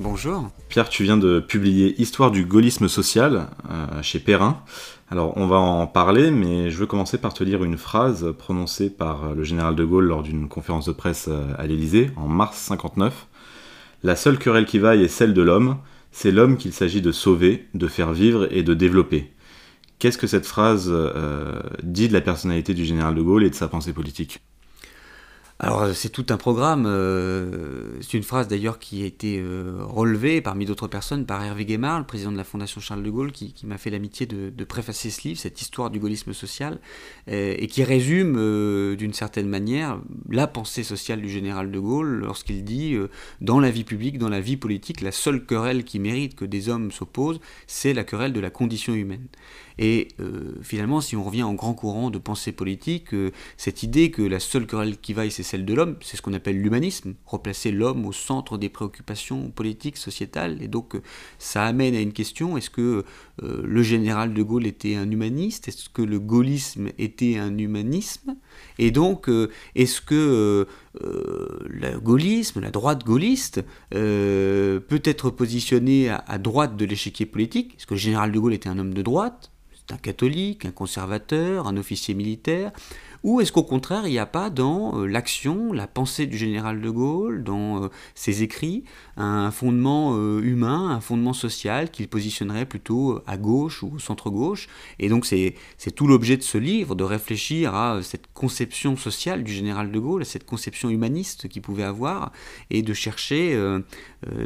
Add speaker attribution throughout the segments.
Speaker 1: Bonjour Pierre tu viens de publier Histoire du gaullisme social euh, chez Perrin. Alors on va en parler, mais je veux commencer par te lire une phrase prononcée par le général de Gaulle lors d'une conférence de presse euh, à l'Élysée en mars 59. La seule querelle qui vaille est celle de l'homme. C'est l'homme qu'il s'agit de sauver, de faire vivre et de développer. Qu'est-ce que cette phrase euh, dit de la personnalité du général de Gaulle et de sa pensée politique?
Speaker 2: Alors euh, c'est tout un programme. Euh, c'est une phrase d'ailleurs qui a été euh, relevée parmi d'autres personnes par Hervé Guémard, le président de la Fondation Charles de Gaulle, qui, m'a fait l'amitié de, préfacer ce livre, cette histoire du gaullisme social, et qui résume d'une certaine manière la pensée sociale du général de Gaulle lorsqu'il dit dans la vie publique, dans la vie politique, la seule querelle qui mérite que des hommes s'opposent, c'est la querelle de la condition humaine. Et finalement, si on revient en grand courant de pensée politique, cette idée que la seule querelle qui vaille, c'est celle de l'homme, c'est ce qu'on appelle l'humanisme, replacer l'homme au centre des préoccupations politiques, sociétales. Et donc ça amène à une question, est-ce que euh, le général de Gaulle était un humaniste? Est-ce que le gaullisme était un humanisme? Et donc euh, est-ce que euh, le gaullisme, la droite gaulliste, peut être positionné à, à droite de l'échiquier politique? Est-ce que le général de Gaulle était un homme de droite? Un catholique, un conservateur, un officier militaire ou est-ce qu'au contraire, il n'y a pas dans euh, l'action, la pensée du général de Gaulle, dans euh, ses écrits, un fondement euh, humain, un fondement social qu'il positionnerait plutôt à gauche ou au centre-gauche? Et donc c'est tout l'objet de ce livre, de réfléchir à cette conception sociale du général de Gaulle, à cette conception humaniste qu'il pouvait avoir, et de chercher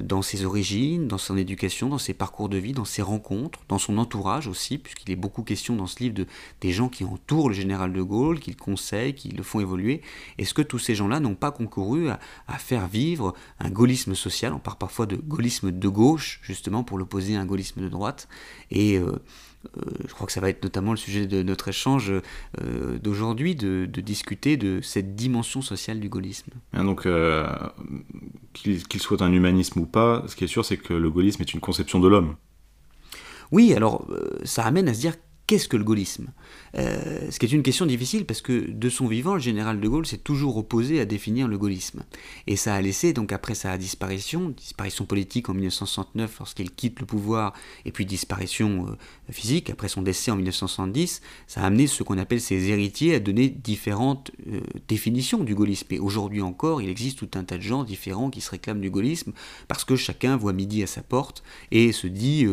Speaker 2: dans ses origines, dans son éducation, dans ses parcours de vie, dans ses rencontres, dans son entourage aussi, puisqu'il est beaucoup question dans ce livre de, des gens qui entourent le général de Gaulle, qu'il conseils, qui le font évoluer. Est-ce que tous ces gens-là n'ont pas concouru à, faire vivre un gaullisme social? On parle parfois de gaullisme de gauche, justement, pour l'opposer à un gaullisme de droite. Et euh, euh, je crois que ça va être notamment le sujet de notre échange euh, d'aujourd'hui, de, discuter de cette dimension sociale du gaullisme.
Speaker 1: donc, qu'il soit un humanisme ou pas, ce qui est sûr, c'est que le gaullisme est une conception de l'homme.
Speaker 2: Oui, alors ça amène à se dire qu'est-ce que le gaullisme? Euh, Ce qui est une question difficile parce que de son vivant, le général de Gaulle s'est toujours opposé à définir le gaullisme. Et ça a laissé, donc après sa disparition, disparition politique en 1969 lorsqu'il quitte le pouvoir, et puis disparition euh, physique après son décès en 1970, ça a amené ce qu'on appelle ses héritiers à donner différentes euh, définitions du gaullisme. Et aujourd'hui encore, il existe tout un tas de gens différents qui se réclament du gaullisme parce que chacun voit midi à sa porte et se dit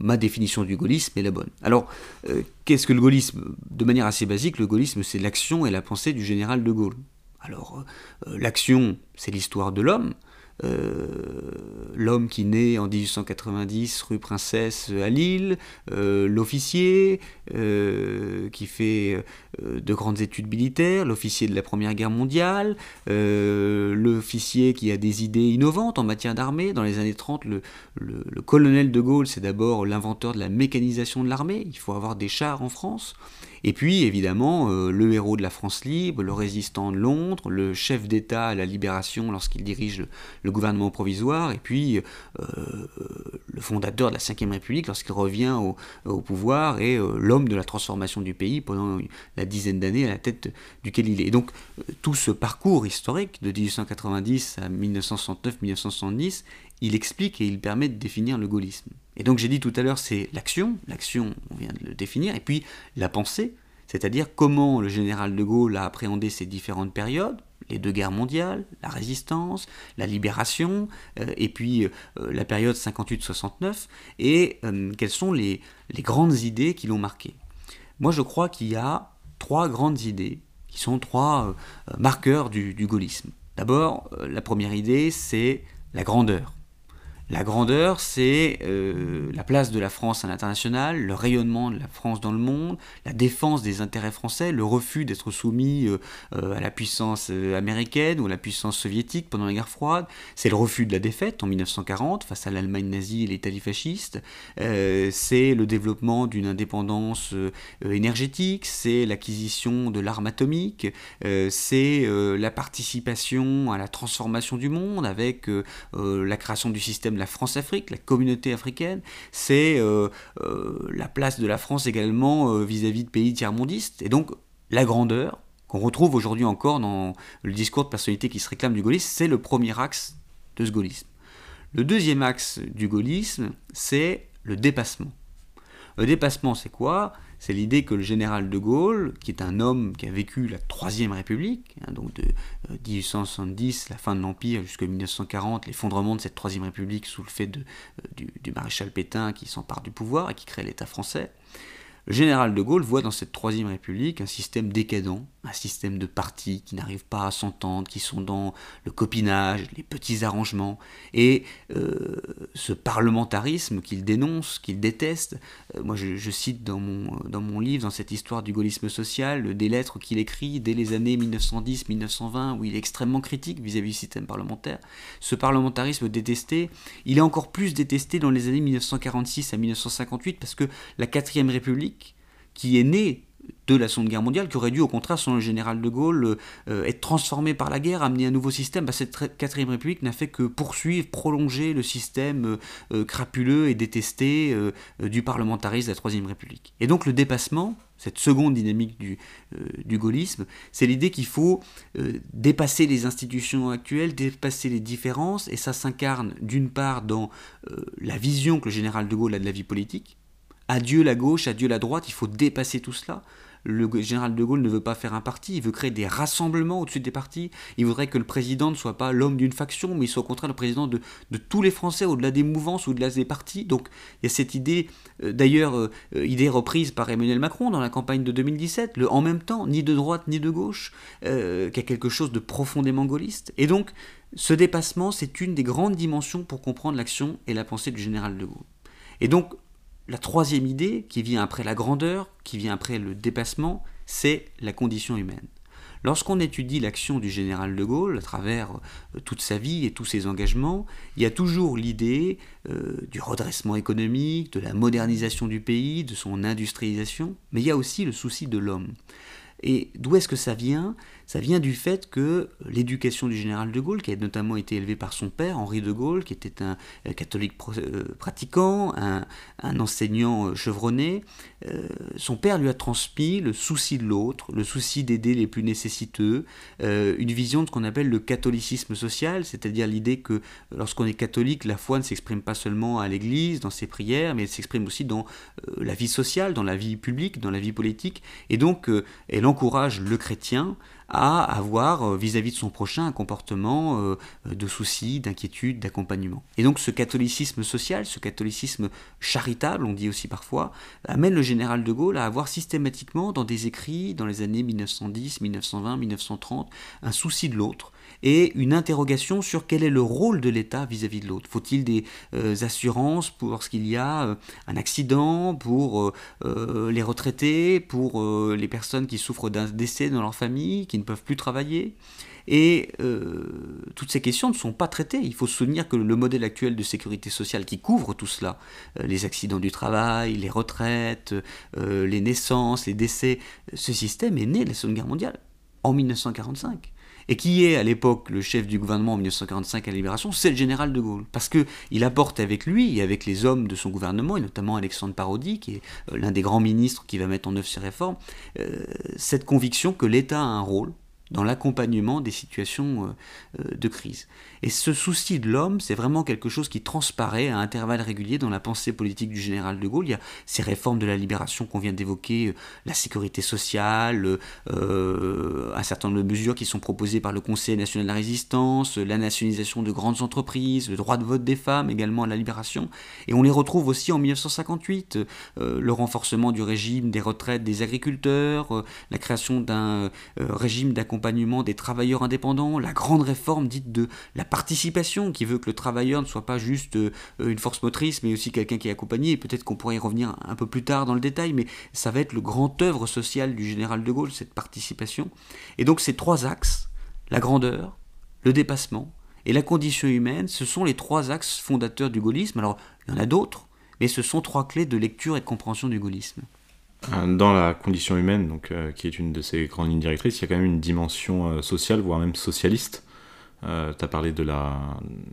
Speaker 2: ma définition du gaullisme la bonne. Alors, euh, qu'est-ce que le gaullisme? De manière assez basique, le gaullisme, c'est l'action et la pensée du général de Gaulle. Alors, euh, euh, l'action, c'est l'histoire de l'homme, euh, l'homme qui naît en 1890 rue Princesse à Lille, euh, l'officier euh, qui fait de grandes études militaires, l'officier de la Première Guerre mondiale, l'officier qui a des idées innovantes en matière d'armée. Dans les années 30, le, le colonel de Gaulle, c'est d'abord l'inventeur de la mécanisation de l'armée. Il faut avoir des chars en France. Et puis évidemment, euh, le héros de la France libre, le résistant de Londres, le chef d'État à la libération lorsqu'il dirige le, gouvernement provisoire, et puis euh, le fondateur de la Ve République lorsqu'il revient au, pouvoir, et euh, l'homme de la transformation du pays pendant la dizaine d'années à la tête duquel il est. Et donc tout ce parcours historique de 1890 à 1969-1970, il explique et il permet de définir le gaullisme. Et donc j'ai dit tout à l'heure, c'est l'action, l'action, on vient de le définir, et puis la pensée, c'est-à-dire comment le général de Gaulle a appréhendé ces différentes périodes, les deux guerres mondiales, la résistance, la libération, euh, et puis euh, la période 58-69, et euh, quelles sont les, grandes idées qui l'ont marqué. Moi je crois qu'il y a trois grandes idées, qui sont trois marqueurs du gaullisme. D'abord, la première idée, c'est la grandeur. La grandeur, c'est euh, la place de la France à l'international, le rayonnement de la France dans le monde, la défense des intérêts français, le refus d'être soumis euh, euh, à la puissance américaine ou à la puissance soviétique pendant la guerre froide. C'est le refus de la défaite en 1940 face à l'Allemagne nazie et l'Italie fasciste. c'est le développement d'une indépendance énergétique, c'est l'acquisition de l'arme atomique, c'est la participation à la transformation du monde avec la création du système la France-Afrique, la communauté africaine, c'est euh, euh, la place de la France également euh, vis-à-vis de pays tiers-mondistes. Et donc la grandeur qu'on retrouve aujourd'hui encore dans le discours de personnalité qui se réclame du gaullisme, c'est le premier axe de ce gaullisme. Le deuxième axe du gaullisme, c'est le dépassement. Le dépassement, c'est quoi? C'est l'idée que le général de Gaulle, qui est un homme qui a vécu la Troisième République, hein, donc de 1870, euh, la fin de l'Empire, jusqu'à 1940, l'effondrement de cette Troisième République sous le fait euh, du maréchal Pétain qui s'empare du pouvoir et qui crée l'État français, le général de Gaulle voit dans cette Troisième République un système décadent, un système de partis qui n'arrivent pas à s'entendre, qui sont dans le copinage, les petits arrangements, et euh, ce parlementarisme qu'il dénonce, qu'il déteste. Euh, moi, je, cite dans mon, dans mon livre, dans cette histoire du gaullisme social, des lettres qu'il écrit dès les années 1910-1920, où il est extrêmement critique vis-à-vis -vis du système parlementaire. Ce parlementarisme détesté, il est encore plus détesté dans les années 1946 à 1958, parce que la Quatrième République qui est né de la Seconde Guerre mondiale, qui aurait dû au contraire, selon le général de Gaulle, euh, être transformé par la guerre, amener un nouveau système, bah, cette quatrième république n'a fait que poursuivre, prolonger le système euh, euh, crapuleux et détesté du parlementarisme de la troisième république. Et donc le dépassement, cette seconde dynamique du gaullisme, c'est l'idée qu'il faut dépasser les institutions actuelles, dépasser les différences, et ça s'incarne d'une part dans la vision que le général de Gaulle a de la vie politique, Adieu la gauche, adieu la droite, il faut dépasser tout cela. Le général de Gaulle ne veut pas faire un parti, il veut créer des rassemblements au-dessus des partis. Il voudrait que le président ne soit pas l'homme d'une faction, mais il soit au contraire le président de, tous les Français, au-delà des mouvances, au-delà des partis. Donc il y a cette idée, euh, d'ailleurs, euh, idée reprise par Emmanuel Macron dans la campagne de 2017, le en même temps, ni de droite ni de gauche, euh, qui a quelque chose de profondément gaulliste. Et donc ce dépassement, c'est une des grandes dimensions pour comprendre l'action et la pensée du général de Gaulle. Et donc la troisième idée, qui vient après la grandeur, qui vient après le dépassement, c'est la condition humaine. Lorsqu'on étudie l'action du général de Gaulle à travers euh, toute sa vie et tous ses engagements, il y a toujours l'idée euh, du redressement économique, de la modernisation du pays, de son industrialisation, mais il y a aussi le souci de l'homme. Et d'où est-ce que ça vient? Ça vient du fait que l'éducation du général de Gaulle, qui a notamment été élevée par son père, Henri de Gaulle, qui était un euh, catholique euh, pratiquant, un, enseignant euh, chevronné, son père lui a transmis le souci de l'autre, le souci d'aider les plus nécessiteux, une vision de ce qu'on appelle le catholicisme social, c'est-à-dire l'idée que lorsqu'on est catholique, la foi ne s'exprime pas seulement à l'église, dans ses prières, mais elle s'exprime aussi dans la vie sociale, dans la vie publique, dans la vie politique, et donc elle encourage le chrétien à avoir euh, vis-à-vis de son prochain un comportement euh, de souci, d'inquiétude, d'accompagnement. Et donc ce catholicisme social, ce catholicisme charitable, on dit aussi parfois, amène le général de Gaulle à avoir systématiquement dans des écrits dans les années 1910, 1920, 1930 un souci de l'autre, et une interrogation sur quel est le rôle de l'État vis-à-vis de l'autre. Faut-il des euh, assurances pour lorsqu'il y a euh, un accident, pour euh, les retraités, pour les personnes qui souffrent d'un décès dans leur famille, qui ne peuvent plus travailler? Et toutes ces questions ne sont pas traitées. Il faut se souvenir que le modèle actuel de sécurité sociale qui couvre tout cela, les accidents du travail, les retraites, les naissances, les décès, ce système est né de la Seconde Guerre mondiale, en 1945 et qui est à l'époque le chef du gouvernement en 1945 à la Libération, c'est le général de Gaulle. Parce qu'il apporte avec lui et avec les hommes de son gouvernement, et notamment Alexandre Parodi, qui est euh, l'un des grands ministres qui va mettre en œuvre ces réformes, euh, cette conviction que l'État a un rôle dans l'accompagnement des situations euh, de crise. Et ce souci de l'homme, c'est vraiment quelque chose qui transparaît à intervalles réguliers dans la pensée politique du général de Gaulle. Il y a ces réformes de la libération qu'on vient d'évoquer, euh, la sécurité sociale, euh, un certain nombre de mesures qui sont proposées par le Conseil national de la résistance, la nationalisation de grandes entreprises, le droit de vote des femmes également à la libération. Et on les retrouve aussi en 1958, euh, le renforcement du régime des retraites des agriculteurs, la création d'un régime d'accompagnement des travailleurs indépendants, la grande réforme dite de la participation qui veut que le travailleur ne soit pas juste euh, une force motrice, mais aussi quelqu'un qui est accompagné. Peut-être qu'on pourrait y revenir un peu plus tard dans le détail, mais ça va être le grand œuvre social du général de Gaulle, cette participation. Et donc ces trois axes, la grandeur, le dépassement et la condition humaine, ce sont les trois axes fondateurs du gaullisme. Alors il y en a d'autres, mais ce sont trois clés de lecture et de compréhension du gaullisme.
Speaker 1: Euh, dans la condition humaine, donc, euh, qui est une de ces grandes lignes directrices, il y a quand même une dimension sociale, voire même socialiste, euh, tu as parlé de la,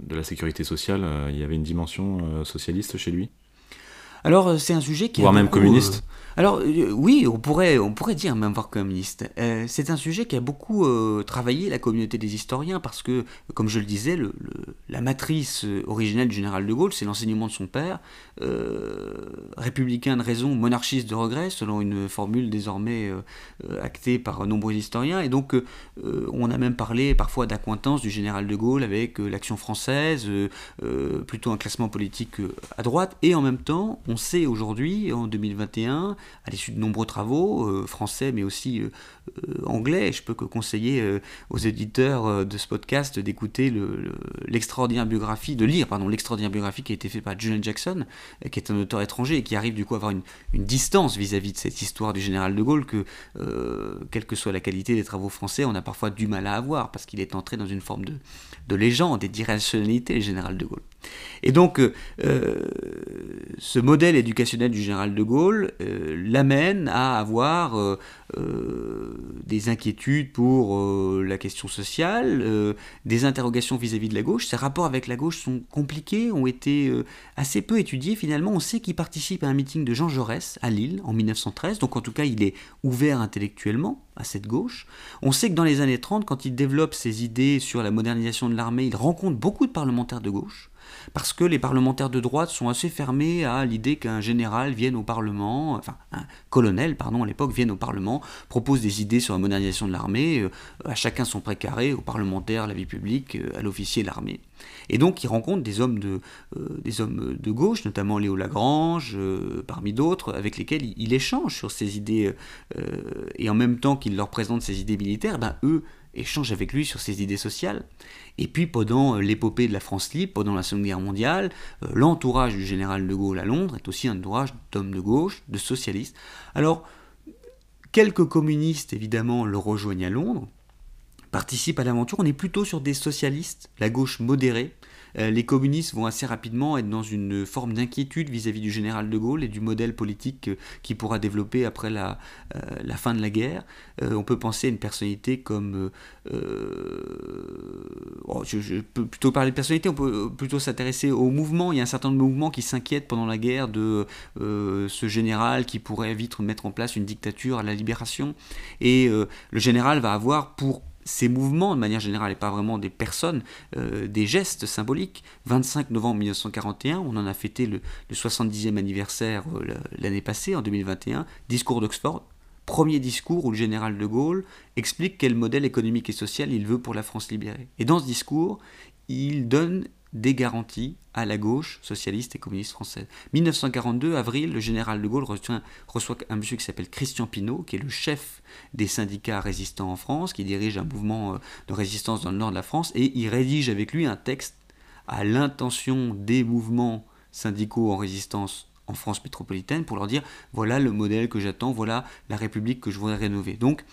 Speaker 1: de la sécurité sociale, euh, il y avait une dimension euh, socialiste chez lui?
Speaker 2: Alors c'est un sujet qui...
Speaker 1: Voire même communiste
Speaker 2: alors euh, oui, on pourrait, on pourrait dire même voir communiste. Euh, c'est un sujet qui a beaucoup euh, travaillé la communauté des historiens parce que, comme je le disais, la matrice originelle du général de Gaulle, c'est l'enseignement de son père, républicain de raison, monarchiste de regret, selon une formule désormais actée par nombreux historiens. Et donc, on a même parlé parfois d'acquaintance du général de Gaulle avec l'action française, plutôt un classement politique à droite. Et en même temps, on sait aujourd'hui, en 2021, à l'issue de nombreux travaux, euh, français mais aussi euh, euh, anglais. Je peux que conseiller aux éditeurs de ce podcast d'écouter l'extraordinaire biographie, de lire pardon l'extraordinaire biographie qui a été faite par Julian Jackson, qui est un auteur étranger et qui arrive du coup à avoir une, distance vis-à-vis de cette histoire du général de Gaulle que, quelle que soit la qualité des travaux français, on a parfois du mal à avoir parce qu'il est entré dans une forme de, de légende et d'irrationalité, le général de Gaulle. Et donc, ce modèle éducationnel du général de Gaulle, l'amène à avoir euh, euh, des inquiétudes pour euh, la question sociale, des interrogations vis-à-vis de la gauche. Ses rapports avec la gauche sont compliqués, ont été assez peu étudiés. Finalement, on sait qu'il participe à un meeting de Jean Jaurès à Lille en 1913, donc en tout cas, il est ouvert intellectuellement à cette gauche. On sait que dans les années 30, quand il développe ses idées sur la modernisation de l'armée, il rencontre beaucoup de parlementaires de gauche parce que les parlementaires de droite sont assez fermés à l'idée qu'un général vienne au Parlement, enfin un colonel, pardon, à l'époque, vienne au Parlement, propose des idées sur la modernisation de l'armée, euh, à chacun son précaré, aux parlementaires, la vie publique, euh, à l'officier, l'armée. Et donc il rencontre des hommes de, euh, des hommes de gauche, notamment Léo Lagrange, parmi d'autres, avec lesquels il, échange sur ces idées, et en même temps qu'il leur présente ses idées militaires, ben, eux échangent avec lui sur ses idées sociales. Et puis pendant euh, l'épopée de la France libre, pendant la Seconde Guerre mondiale, euh, l'entourage du général de Gaulle à Londres est aussi un entourage d'hommes de gauche, de socialistes. Alors, quelques communistes évidemment le rejoignent à Londres, participent à l'aventure, on est plutôt sur des socialistes, la gauche modérée, les communistes vont assez rapidement être dans une forme d'inquiétude vis-à-vis du général de Gaulle et du modèle politique qu'il pourra développer après la, euh, la, fin de la guerre. Euh, on peut penser à une personnalité comme... Oh, je, peux plutôt parler de personnalité, on peut plutôt s'intéresser au mouvement. Il y a un certain nombre de mouvements qui s'inquiètent pendant la guerre de ce général qui pourrait vite mettre en place une dictature à la libération. Et le général va avoir pour ces mouvements, de manière générale, et pas vraiment des personnes, euh, des gestes symboliques. 25 novembre 1941, on en a fêté le, 70e anniversaire euh, l'année passée, en 2021, discours d'Oxford, premier discours où le général de Gaulle explique quel modèle économique et social il veut pour la France libérée. Et dans ce discours, il donne des garanties à la gauche socialiste et communiste française. 1942, avril, le général de Gaulle reçoit, un monsieur qui s'appelle Christian Pinault, qui est le chef des syndicats résistants en France, qui dirige un mouvement euh, de résistance dans le nord de la France, et il rédige avec lui un texte à l'intention des mouvements syndicaux en résistance en France métropolitaine pour leur dire voilà le modèle que j'attends, voilà la République que je voudrais rénover. Donc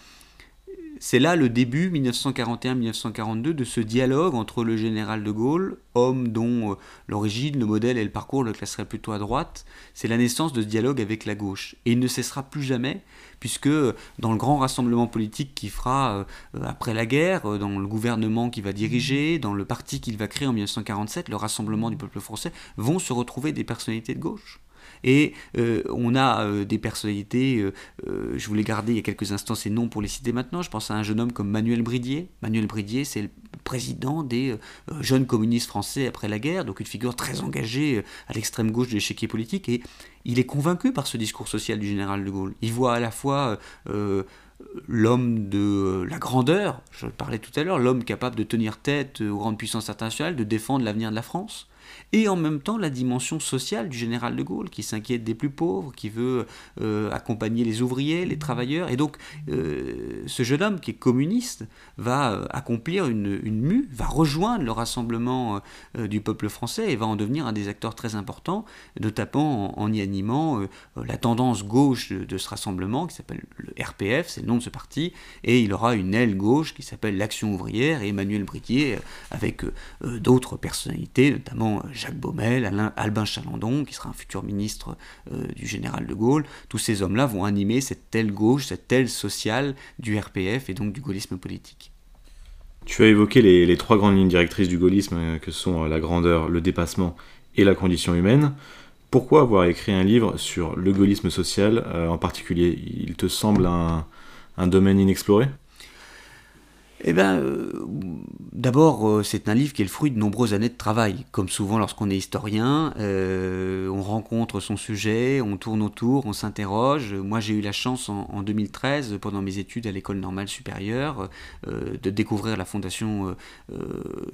Speaker 2: c'est là le début, 1941-1942, de ce dialogue entre le général de Gaulle, homme dont euh, l'origine, le modèle et le parcours le classeraient plutôt à droite. C'est la naissance de ce dialogue avec la gauche. Et il ne cessera plus jamais, puisque euh, dans le grand rassemblement politique qu'il fera euh, après la guerre, dans le gouvernement qu'il va diriger, dans le parti qu'il va créer en 1947, le Rassemblement du peuple français, vont se retrouver des personnalités de gauche. Et euh, on a euh, des personnalités, euh, je voulais garder il y a quelques instants ces noms pour les citer maintenant. Je pense à un jeune homme comme Manuel Bridier. Manuel Bridier, c'est le président des jeunes communistes français après la guerre, donc une figure très engagée à l'extrême gauche de l'échiquier politique. Et il est convaincu par ce discours social du général de Gaulle. Il voit à la fois l'homme de la grandeur, je parlais tout à l'heure, l'homme capable de tenir tête aux grandes puissances internationales, de défendre l'avenir de la France et en même temps la dimension sociale du général de Gaulle, qui s'inquiète des plus pauvres, qui veut euh, accompagner les ouvriers, les travailleurs. Et donc, euh, ce jeune homme qui est communiste va euh, accomplir une, mue, va rejoindre le rassemblement du peuple français et va en devenir un des acteurs très importants, notamment en, y animant la tendance gauche de, ce rassemblement, qui s'appelle le RPF, c'est le nom de ce parti, et il aura une aile gauche qui s'appelle l'Action ouvrière, et Emmanuel Britier, avec d'autres personnalités, notamment Jacques Baumel, Alain, Albin Chalandon, qui sera un futur ministre euh, du général de Gaulle, tous ces hommes-là vont animer cette telle gauche, cette telle sociale du RPF et donc du gaullisme politique.
Speaker 1: Tu as évoqué les, trois grandes lignes directrices du gaullisme, euh, que sont euh, la grandeur, le dépassement et la condition humaine. Pourquoi avoir écrit un livre sur le gaullisme social en particulier? Il te semble un domaine inexploré?
Speaker 2: Eh bien, euh, d'abord, euh, c'est un livre qui est le fruit de nombreuses années de travail. Comme souvent lorsqu'on est historien, euh, on rencontre son sujet, on tourne autour, on s'interroge. Moi, j'ai eu la chance en, 2013, pendant mes études à l'école normale supérieure, de découvrir la fondation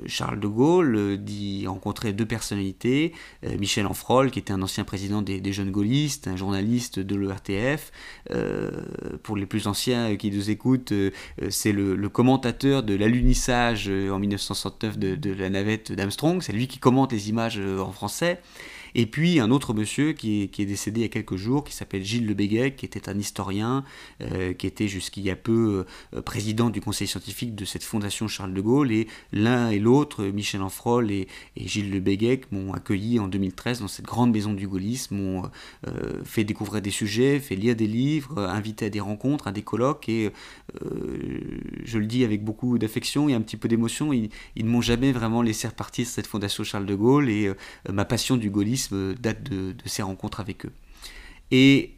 Speaker 2: Charles de Gaulle, d'y rencontrer deux personnalités. Michel Enfrol, qui était un ancien président des, jeunes gaullistes, un journaliste de l'ERTF. pour les plus anciens qui nous écoutent, c'est le commentateur de l'alunissage euh, en 1969 de, la navette d'Armstrong. C'est lui qui commente les images euh, en français. Et puis un autre monsieur qui est, décédé il y a quelques jours, qui s'appelle Gilles Le Béguet, qui était un historien, euh, qui était jusqu'il y a peu euh, président du conseil scientifique de cette fondation Charles de Gaulle. Et l'un et l'autre, Michel Enfrol et, Gilles Le Béguet, m'ont accueilli en 2013 dans cette grande maison du gaullisme, m'ont euh, fait découvrir des sujets, fait lire des livres, invité à des rencontres, à des colloques. Et je le dis avec beaucoup d'affection et un petit peu d'émotion, ils, ne m'ont jamais vraiment laissé repartir cette fondation Charles de Gaulle. Et ma passion du gaullisme date de, ces rencontres avec eux. Et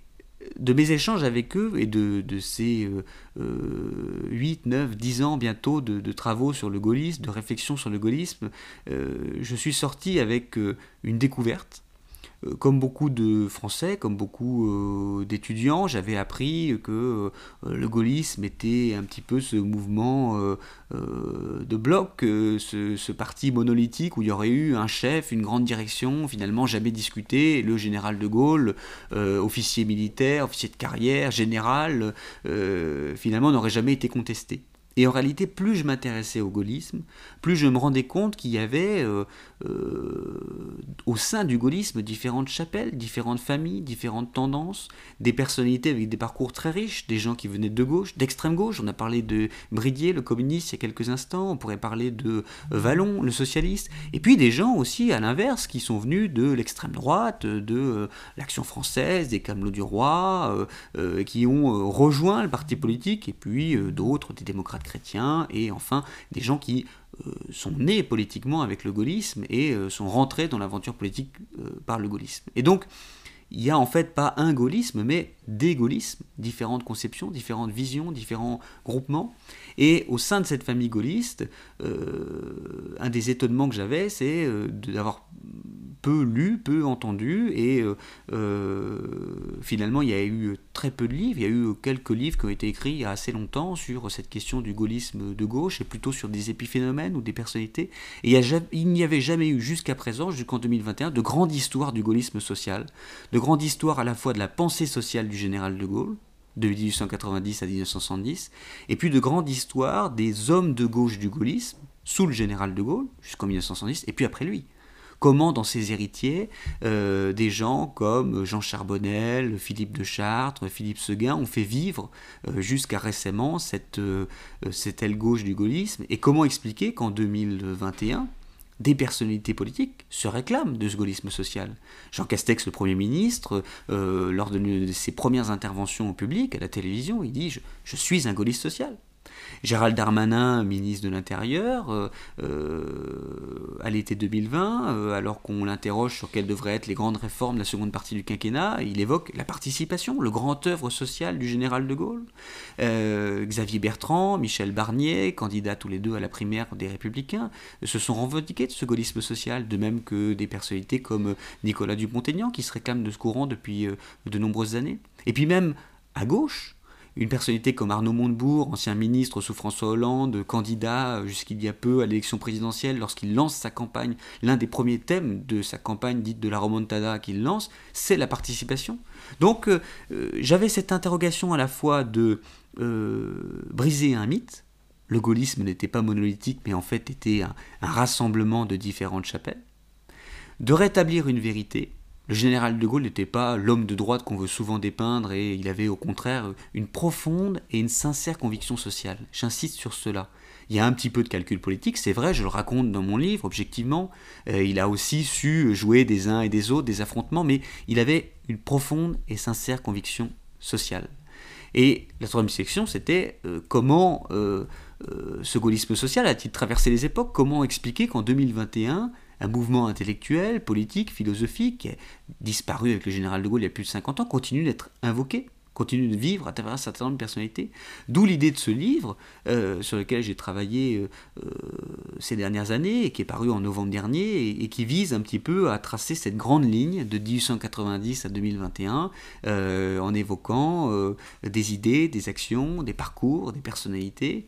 Speaker 2: de mes échanges avec eux et de, ces 8, 9, 10 ans bientôt de, travaux sur le gaullisme, de réflexion sur le gaullisme, euh, je suis sorti avec euh, une découverte comme beaucoup de Français, comme beaucoup euh, d'étudiants, j'avais appris que euh, le gaullisme était un petit peu ce mouvement de bloc, ce, ce, parti monolithique où il y aurait eu un chef, une grande direction, finalement jamais discuté, le général de Gaulle, officier militaire, officier de carrière, général, finalement n'aurait jamais été contesté. Et en réalité, plus je m'intéressais au gaullisme, plus je me rendais compte qu'il y avait euh, euh, au sein du gaullisme différentes chapelles, différentes familles, différentes tendances, des personnalités avec des parcours très riches, des gens qui venaient de gauche, d'extrême gauche. On a parlé de Bridier, le communiste, il y a quelques instants. On pourrait parler de Vallon, le socialiste. Et puis des gens aussi, à l'inverse, qui sont venus de l'extrême droite, de euh, l'Action française, des Camelots du Roi, qui ont rejoint le parti politique, et puis d'autres, des démocrates chrétiens, et enfin des gens qui euh, sont nés politiquement avec le gaullisme et euh, sont rentrés dans l'aventure politique euh, par le gaullisme. Et donc, il n'y a en fait pas un gaullisme, mais des gaullismes, différentes conceptions, différentes visions, différents groupements. Et au sein de cette famille gaulliste, un des étonnements que j'avais, c'est d'avoir peu lu, peu entendu, et euh, euh, finalement il y a eu très peu de livres, il y a eu quelques livres qui ont été écrits il y a assez longtemps sur cette question du gaullisme de gauche, et plutôt sur des épiphénomènes ou des personnalités, et il n'y avait jamais eu jusqu'à présent, jusqu'en 2021, de grande histoire du gaullisme social, grande histoire à la fois de la pensée sociale du général de Gaulle, de 1890 à 1970, et puis de grande histoire des hommes de gauche du gaullisme, sous le général de Gaulle, jusqu'en 1970, et puis après lui. Comment dans ses héritiers, euh, des gens comme Jean Charbonnel, Philippe de Chartres, Philippe Seguin ont fait vivre euh, jusqu'à récemment cette, euh, cette aile gauche du gaullisme, et comment expliquer qu'en 2021, des personnalités politiques se réclament de ce gaullisme social. Jean Castex, le Premier ministre, lors de, ses premières interventions au public, à la télévision, il dit je suis un gaulliste social ». Gérald Darmanin, ministre de l'Intérieur, euh, euh, à l'été 2020, euh, alors qu'on l'interroge sur quelles devraient être les grandes réformes de la seconde partie du quinquennat, il évoque la participation, le grand œuvre social du général de Gaulle. Xavier Bertrand, Michel Barnier, candidats tous les deux à la primaire des Républicains, se sont revendiqués de ce gaullisme social, de même que des personnalités comme Nicolas Dupont-Aignan, qui se réclament de ce courant depuis de nombreuses années. Et puis même à gauche, une personnalité comme Arnaud Montebourg, ancien ministre sous François Hollande, candidat jusqu'il y a peu à l'élection présidentielle, lorsqu'il lance sa campagne, l'un des premiers thèmes de sa campagne dite de la remontada qu'il lance, c'est la participation. Donc euh, euh, j'avais cette interrogation à la fois de euh, briser un mythe, le gaullisme n'était pas monolithique mais en fait était un rassemblement de différentes chapelles, de rétablir une vérité, le général de Gaulle n'était pas l'homme de droite qu'on veut souvent dépeindre et il avait au contraire une profonde et une sincère conviction sociale. J'insiste sur cela. Il y a un petit peu de calcul politique, c'est vrai, je le raconte dans mon livre, objectivement. Euh, il a aussi su jouer des uns et des autres, des affrontements, mais il avait une profonde et sincère conviction sociale. Et la troisième section, c'était euh, comment euh, ce gaullisme social a-t-il traversé les époques? Comment expliquer qu'en 2021, un mouvement intellectuel, politique, philosophique, qui a disparu avec le général de Gaulle il y a plus de 50 ans, continue d'être invoqué continue de vivre à travers un certain nombre de personnalités. D'où l'idée de ce livre, euh, sur lequel j'ai travaillé euh, euh, ces dernières années, et qui est paru en novembre dernier, et, qui vise un petit peu à tracer cette grande ligne de 1890 à 2021, en évoquant des idées, des actions, des parcours, des personnalités.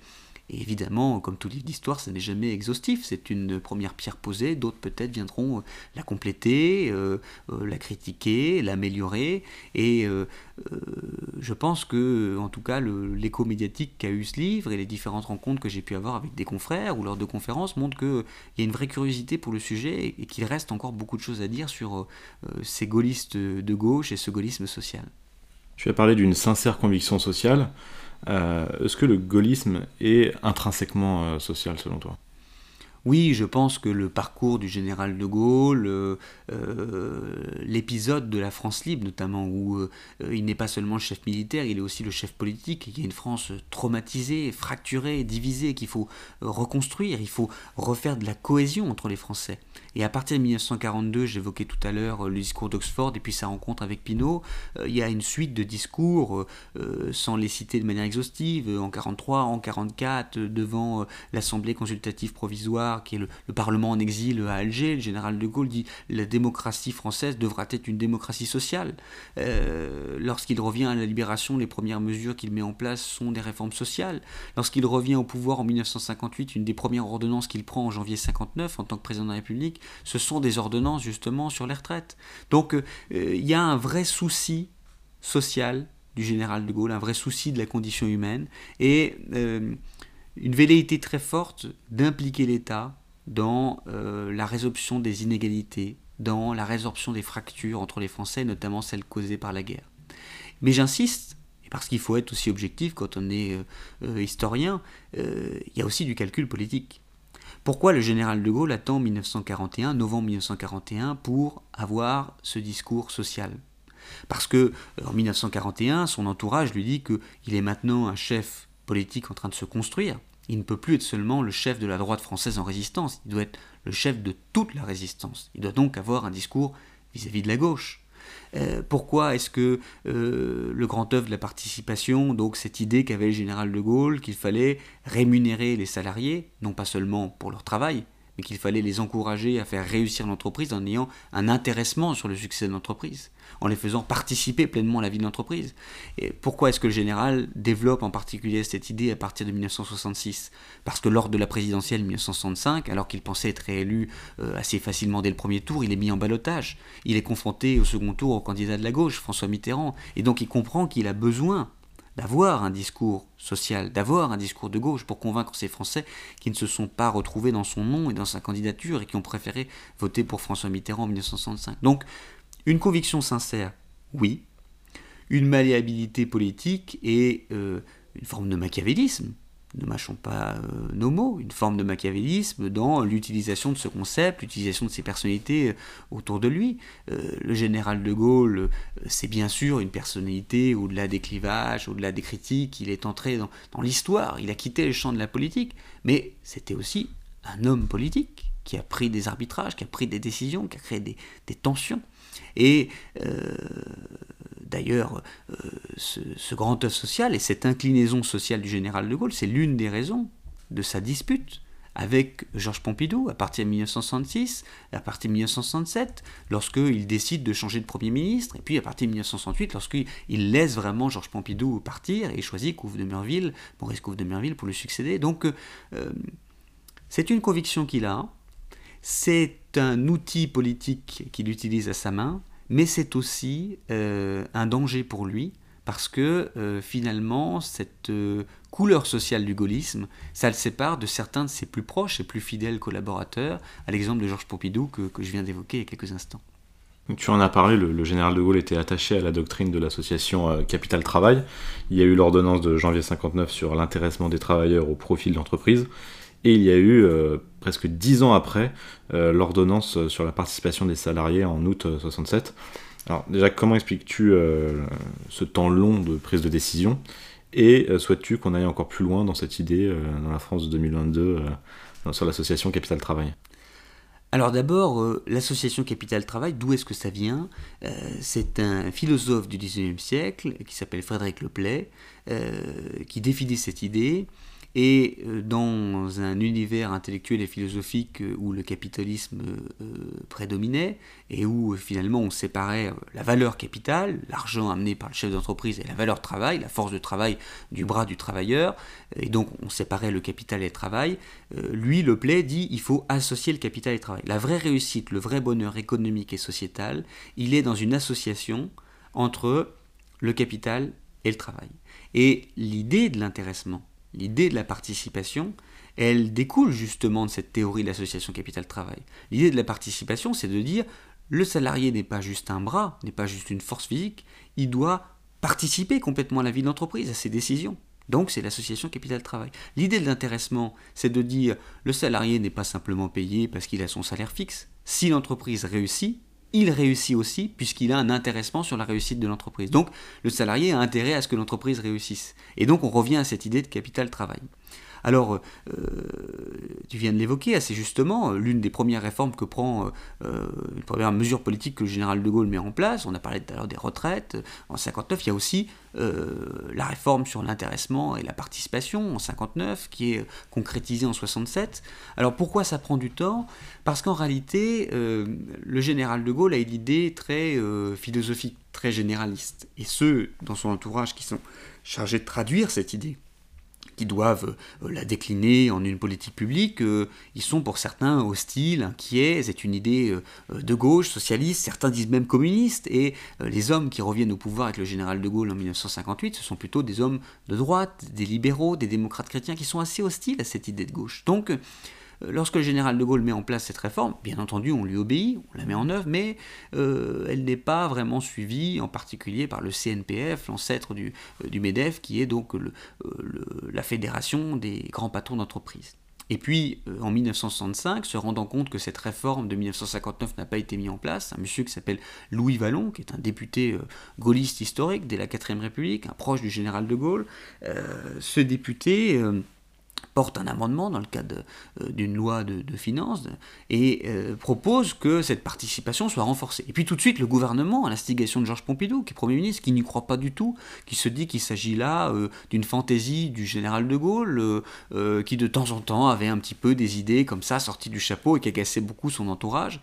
Speaker 2: Évidemment, comme tout livre d'histoire, ça n'est jamais exhaustif. C'est une première pierre posée. D'autres peut-être viendront euh, la compléter, euh, euh, la critiquer, l'améliorer. Et je pense que, en tout cas, l'écho médiatique qu'a eu ce livre et les différentes rencontres que j'ai pu avoir avec des confrères ou lors de conférences montrent qu'il y a une vraie curiosité pour le sujet et, qu'il reste encore beaucoup de choses à dire sur ces gaullistes de gauche et ce gaullisme social.
Speaker 1: Tu as parlé d'une sincère conviction sociale. Euh, est-ce que le gaullisme est intrinsèquement euh, social selon toi?
Speaker 2: Oui, je pense que le parcours du général de Gaulle, euh, l'épisode de la France libre notamment, où il n'est pas seulement le chef militaire, il est aussi le chef politique, il y a une France traumatisée, fracturée, divisée, qu'il faut reconstruire, il faut refaire de la cohésion entre les Français. Et à partir de 1942, j'évoquais tout à l'heure le discours d'Oxford et puis sa rencontre avec Pinault, euh, il y a une suite de discours, euh, sans les citer de manière exhaustive, en 1943, en 1944, devant euh, l'Assemblée consultative provisoire, qui est le, Parlement en exil à Alger, le général de Gaulle dit la démocratie française devra être une démocratie sociale. Lorsqu'il revient à la libération, les premières mesures qu'il met en place sont des réformes sociales. Lorsqu'il revient au pouvoir en 1958, une des premières ordonnances qu'il prend en janvier 1959 en tant que président de la République, ce sont des ordonnances justement sur les retraites. Donc euh, il y a un vrai souci social du général de Gaulle, un vrai souci de la condition humaine et euh, une velléité très forte d'impliquer l'État dans euh, la résolution des inégalités, dans la résorption des fractures entre les Français, notamment celles causées par la guerre. Mais j'insiste, parce qu'il faut être aussi objectif quand on est historien, il y a aussi du calcul politique. Pourquoi le général de Gaulle attend 1941, novembre 1941, pour avoir ce discours social? Parce que euh, en 1941, son entourage lui dit qu'il est maintenant un chef politique en train de se construire. Il ne peut plus être seulement le chef de la droite française en résistance, il doit être le chef de toute la résistance. Il doit donc avoir un discours vis-à-vis de la gauche. Euh, pourquoi est-ce que euh, le grand œuvre de la participation, donc cette idée qu'avait le général de Gaulle, qu'il fallait rémunérer les salariés, non pas seulement pour leur travail, mais qu'il fallait les encourager à faire réussir l'entreprise en ayant un intéressement sur le succès de l'entreprise en les faisant participer pleinement à la vie de l'entreprise. Et pourquoi est-ce que le général développe en particulier cette idée à partir de 1966 Parce que lors de la présidentielle 1965, alors qu'il pensait être réélu euh, assez facilement dès le premier tour, il est mis en balotage. Il est confronté au second tour au candidat de la gauche, François Mitterrand. Et donc il comprend qu'il a besoin d'avoir un discours social, d'avoir un discours de gauche pour convaincre ces Français qui ne se sont pas retrouvés dans son nom et dans sa candidature et qui ont préféré voter pour François Mitterrand en 1965. Donc une conviction sincère, oui. Une malléabilité politique et euh, une forme de machiavélisme, ne mâchons pas euh, nos mots, une forme de machiavélisme dans l'utilisation de ce concept, l'utilisation de ces personnalités euh, autour de lui. le général de Gaulle, c'est bien sûr une personnalité au-delà des clivages, au-delà des critiques, il est entré dans, l'histoire, il a quitté le champ de la politique, mais c'était aussi un homme politique qui a pris des arbitrages, qui a pris des décisions, qui a créé des tensions. Euh, d'ailleurs, euh, ce, grand œuvre social et cette inclinaison sociale du général de Gaulle, c'est l'une des raisons de sa dispute avec Georges Pompidou à partir de 1966, à partir de 1967, lorsqu'il décide de changer de Premier ministre, et puis à partir de 1968, lorsqu'il laisse vraiment Georges Pompidou partir et choisit Couve de Merville, Maurice Couve de Merville pour le succéder. Donc, euh, c'est une conviction qu'il a, c'est un outil politique qu'il utilise à sa main, mais c'est aussi euh, un danger pour lui, parce que euh, finalement, cette euh, couleur sociale du gaullisme, ça le sépare de certains de ses plus proches et plus fidèles collaborateurs, à l'exemple de Georges Pompidou que, je viens d'évoquer il y a quelques instants.
Speaker 1: Tu en as parlé, le, général de Gaulle était attaché à la doctrine de l'association Capital Travail. Il y a eu l'ordonnance de janvier 59 sur l'intéressement des travailleurs au profit de. Et il y a eu, euh, presque dix ans après, euh, l'ordonnance sur la participation des salariés en août 67. Euh, Alors déjà, comment expliques-tu ce temps long de prise de décision? Et souhaites-tu qu'on aille encore plus loin dans cette idée, dans la France de 2022, sur l'association Capital Travail?
Speaker 2: Alors d'abord, euh, l'association Capital-Travail, d'où est-ce que ça vient? Euh, C'est un philosophe du XIXe siècle qui s'appelle Frédéric Leplay, qui définit cette idée et euh, dans un univers intellectuel et philosophique euh, où le capitalisme euh, prédominait et où finalement on séparait la valeur capitale, l'argent amené par le chef d'entreprise et la valeur travail, la force de travail du bras du travailleur, et donc on séparait le capital et le travail, lui, le plaît, dit il faut associer le capital et le travail. La vraie réussite, le vrai bonheur économique et sociétal, il est dans une association entre le capital et le travail. Et l'idée de l'intéressement, L'idée de la participation, elle découle justement de cette théorie de l'association capital-travail. L'idée de la participation, c'est de dire le salarié n'est pas juste un bras, n'est pas juste une force physique, il doit participer complètement à la vie de l'entreprise, à ses décisions. Donc c'est l'association capital-travail. L'idée de l'intéressement, c'est de dire le salarié n'est pas simplement payé parce qu'il a son salaire fixe. Si l'entreprise réussit, il réussit aussi puisqu'il a un intéressement sur la réussite de l'entreprise. Donc le salarié a intérêt à ce que l'entreprise réussisse. Et donc on revient à cette idée de capital-travail. Alors, euh, tu viens de l'évoquer assez justement, l'une des premières réformes que prend, euh, une première mesure politique que le général de Gaulle met en place, on a parlé tout à l'heure des retraites, en 59, il y a aussi euh, la réforme sur l'intéressement et la participation en 59, qui est concrétisée en 67. Alors pourquoi ça prend du temps? Parce qu'en réalité, le général de Gaulle a une idée très philosophique, très généraliste. Et ceux dans son entourage qui sont chargés de traduire cette idée, doivent euh, la décliner en une politique publique, euh, ils sont pour certains hostiles, inquiets, c'est une idée euh, de gauche, socialiste, certains disent même communiste, et les hommes qui reviennent au pouvoir avec le général de Gaulle en 1958, ce sont plutôt des hommes de droite, des libéraux, des démocrates chrétiens qui sont assez hostiles à cette idée de gauche. Donc lorsque le général de Gaulle met en place cette réforme, bien entendu, on lui obéit, on la met en œuvre, mais euh, elle n'est pas vraiment suivie, en particulier par le CNPF, l'ancêtre du, euh, du, MEDEF, qui est donc la fédération des grands patrons d'entreprise. Et puis, en 1965, se rendant compte que cette réforme de 1959 n'a pas été mise en place, un monsieur qui s'appelle Louis Vallon, qui est un député gaulliste historique dès la 4ème République, un proche du général de Gaulle, ce député porte un amendement dans le cadre euh, d'une loi de, finances et euh, propose que cette participation soit renforcée. Et puis tout de suite, le gouvernement, à l'instigation de Georges Pompidou, qui est Premier ministre, qui n'y croit pas du tout, qui se dit qu'il s'agit là euh, d'une fantaisie du général de Gaulle, qui de temps en temps avait un petit peu des idées comme ça sorties du chapeau et qui agaçait beaucoup son entourage.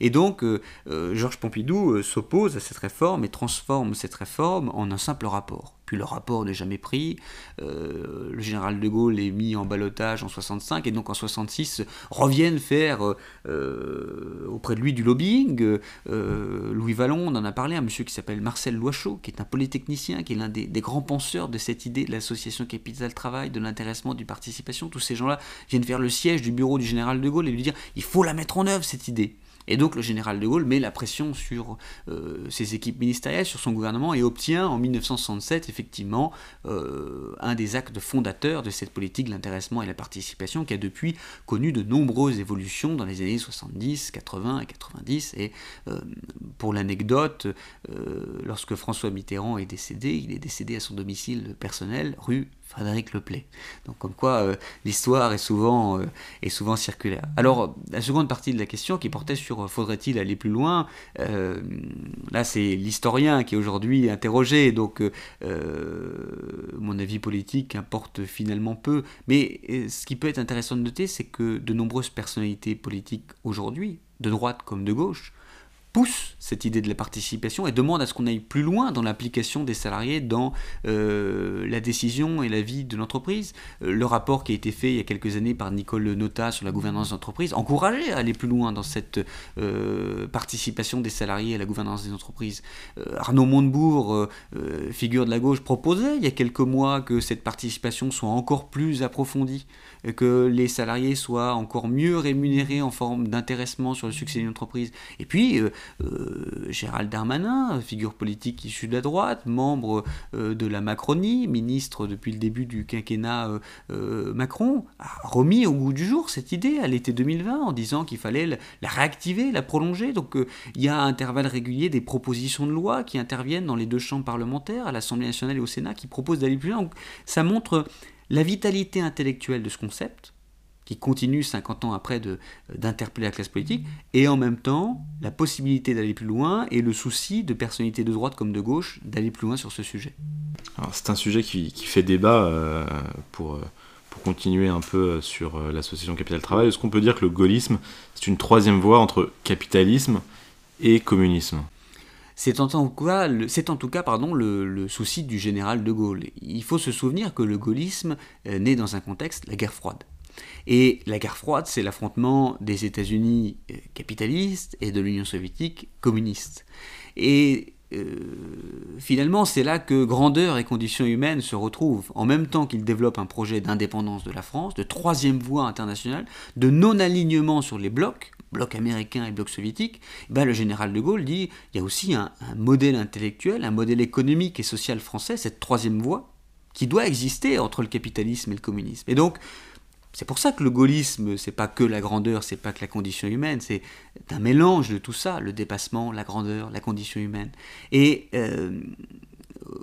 Speaker 2: Et donc, Georges Pompidou s'oppose à cette réforme et transforme cette réforme en un simple rapport le rapport n'est jamais pris. Euh, le général de Gaulle est mis en balotage en 65 et donc en 66 reviennent faire euh, euh, auprès de lui du lobbying. Louis Vallon, on en a parlé, un monsieur qui s'appelle Marcel Loichot, qui est un polytechnicien, qui est l'un des, grands penseurs de cette idée de l'association capital-travail, de l'intéressement, du participation. Tous ces gens-là viennent faire le siège du bureau du général de Gaulle et lui dire il faut la mettre en œuvre cette idée. Et donc le général de Gaulle met la pression sur euh, ses équipes ministérielles, sur son gouvernement, et obtient en 1967 effectivement euh, un des actes fondateurs de cette politique l'intéressement et la participation qui a depuis connu de nombreuses évolutions dans les années 70, 80 et 90. Et euh, pour l'anecdote, lorsque François Mitterrand est décédé, il est décédé à son domicile personnel, rue Frédéric Leplay. Donc comme quoi euh, l'histoire est souvent, euh, souvent circulaire. Alors la seconde partie de la question qui portait sur euh, faudrait-il aller plus loin, là c'est l'historien qui est aujourd'hui interrogé, donc mon avis politique importe finalement peu. Mais ce qui peut être intéressant de noter, c'est que de nombreuses personnalités politiques aujourd'hui, de droite comme de gauche, pousse cette idée de la participation et demande à ce qu'on aille plus loin dans l'implication des salariés dans euh, la décision et la vie de l'entreprise. Euh, le rapport qui a été fait il y a quelques années par Nicole Nota sur la gouvernance d'entreprise encourageait à aller plus loin dans cette euh, participation des salariés à la gouvernance des entreprises. Arnaud Montebourg, figure de la gauche, proposait il y a quelques mois que cette participation soit encore plus approfondie, que les salariés soient encore mieux rémunérés en forme d'intéressement sur le succès d'une entreprise. Et puis, euh, Gérald Darmanin, figure politique issue de la droite, membre euh, de la Macronie, ministre depuis le début du quinquennat euh, Macron, a remis au goût du jour cette idée à l'été 2020 en disant qu'il fallait la réactiver, la prolonger. Donc il y a à intervalles réguliers des propositions de loi qui interviennent dans les deux chambres parlementaires, à l'Assemblée nationale et au Sénat, qui proposent d'aller plus loin. Donc ça montre la vitalité intellectuelle de ce concept, qui continue 50 ans après d'interpeller la classe politique, et en même temps la possibilité d'aller plus loin et le souci de personnalités de droite comme de gauche d'aller plus loin sur ce sujet.
Speaker 1: C'est un sujet qui, fait débat euh, pour, euh, pour continuer un peu sur euh, l'association Capital-Travail. Est-ce qu'on peut dire que le gaullisme, c'est une troisième voie entre capitalisme et communisme?
Speaker 2: C'est en, tout cas, le, souci du général de Gaulle. Il faut se souvenir que le gaullisme naît dans un contexte, la guerre froide. Et la guerre froide, c'est l'affrontement des États-Unis capitalistes et de l'Union soviétique communiste. Et euh, finalement, c'est là que grandeur et conditions humaines se retrouvent. En même temps qu'il développe un projet d'indépendance de la France, de troisième voie internationale, de non-alignement sur les blocs, bloc américain et bloc soviétique, ben le général de Gaulle dit il y a aussi un, un, modèle intellectuel, un modèle économique et social français, cette troisième voie, qui doit exister entre le capitalisme et le communisme. Et donc, c'est pour ça que le gaullisme, c'est pas que la grandeur, c'est pas que la condition humaine, c'est un mélange de tout ça, le dépassement, la grandeur, la condition humaine. Et euh,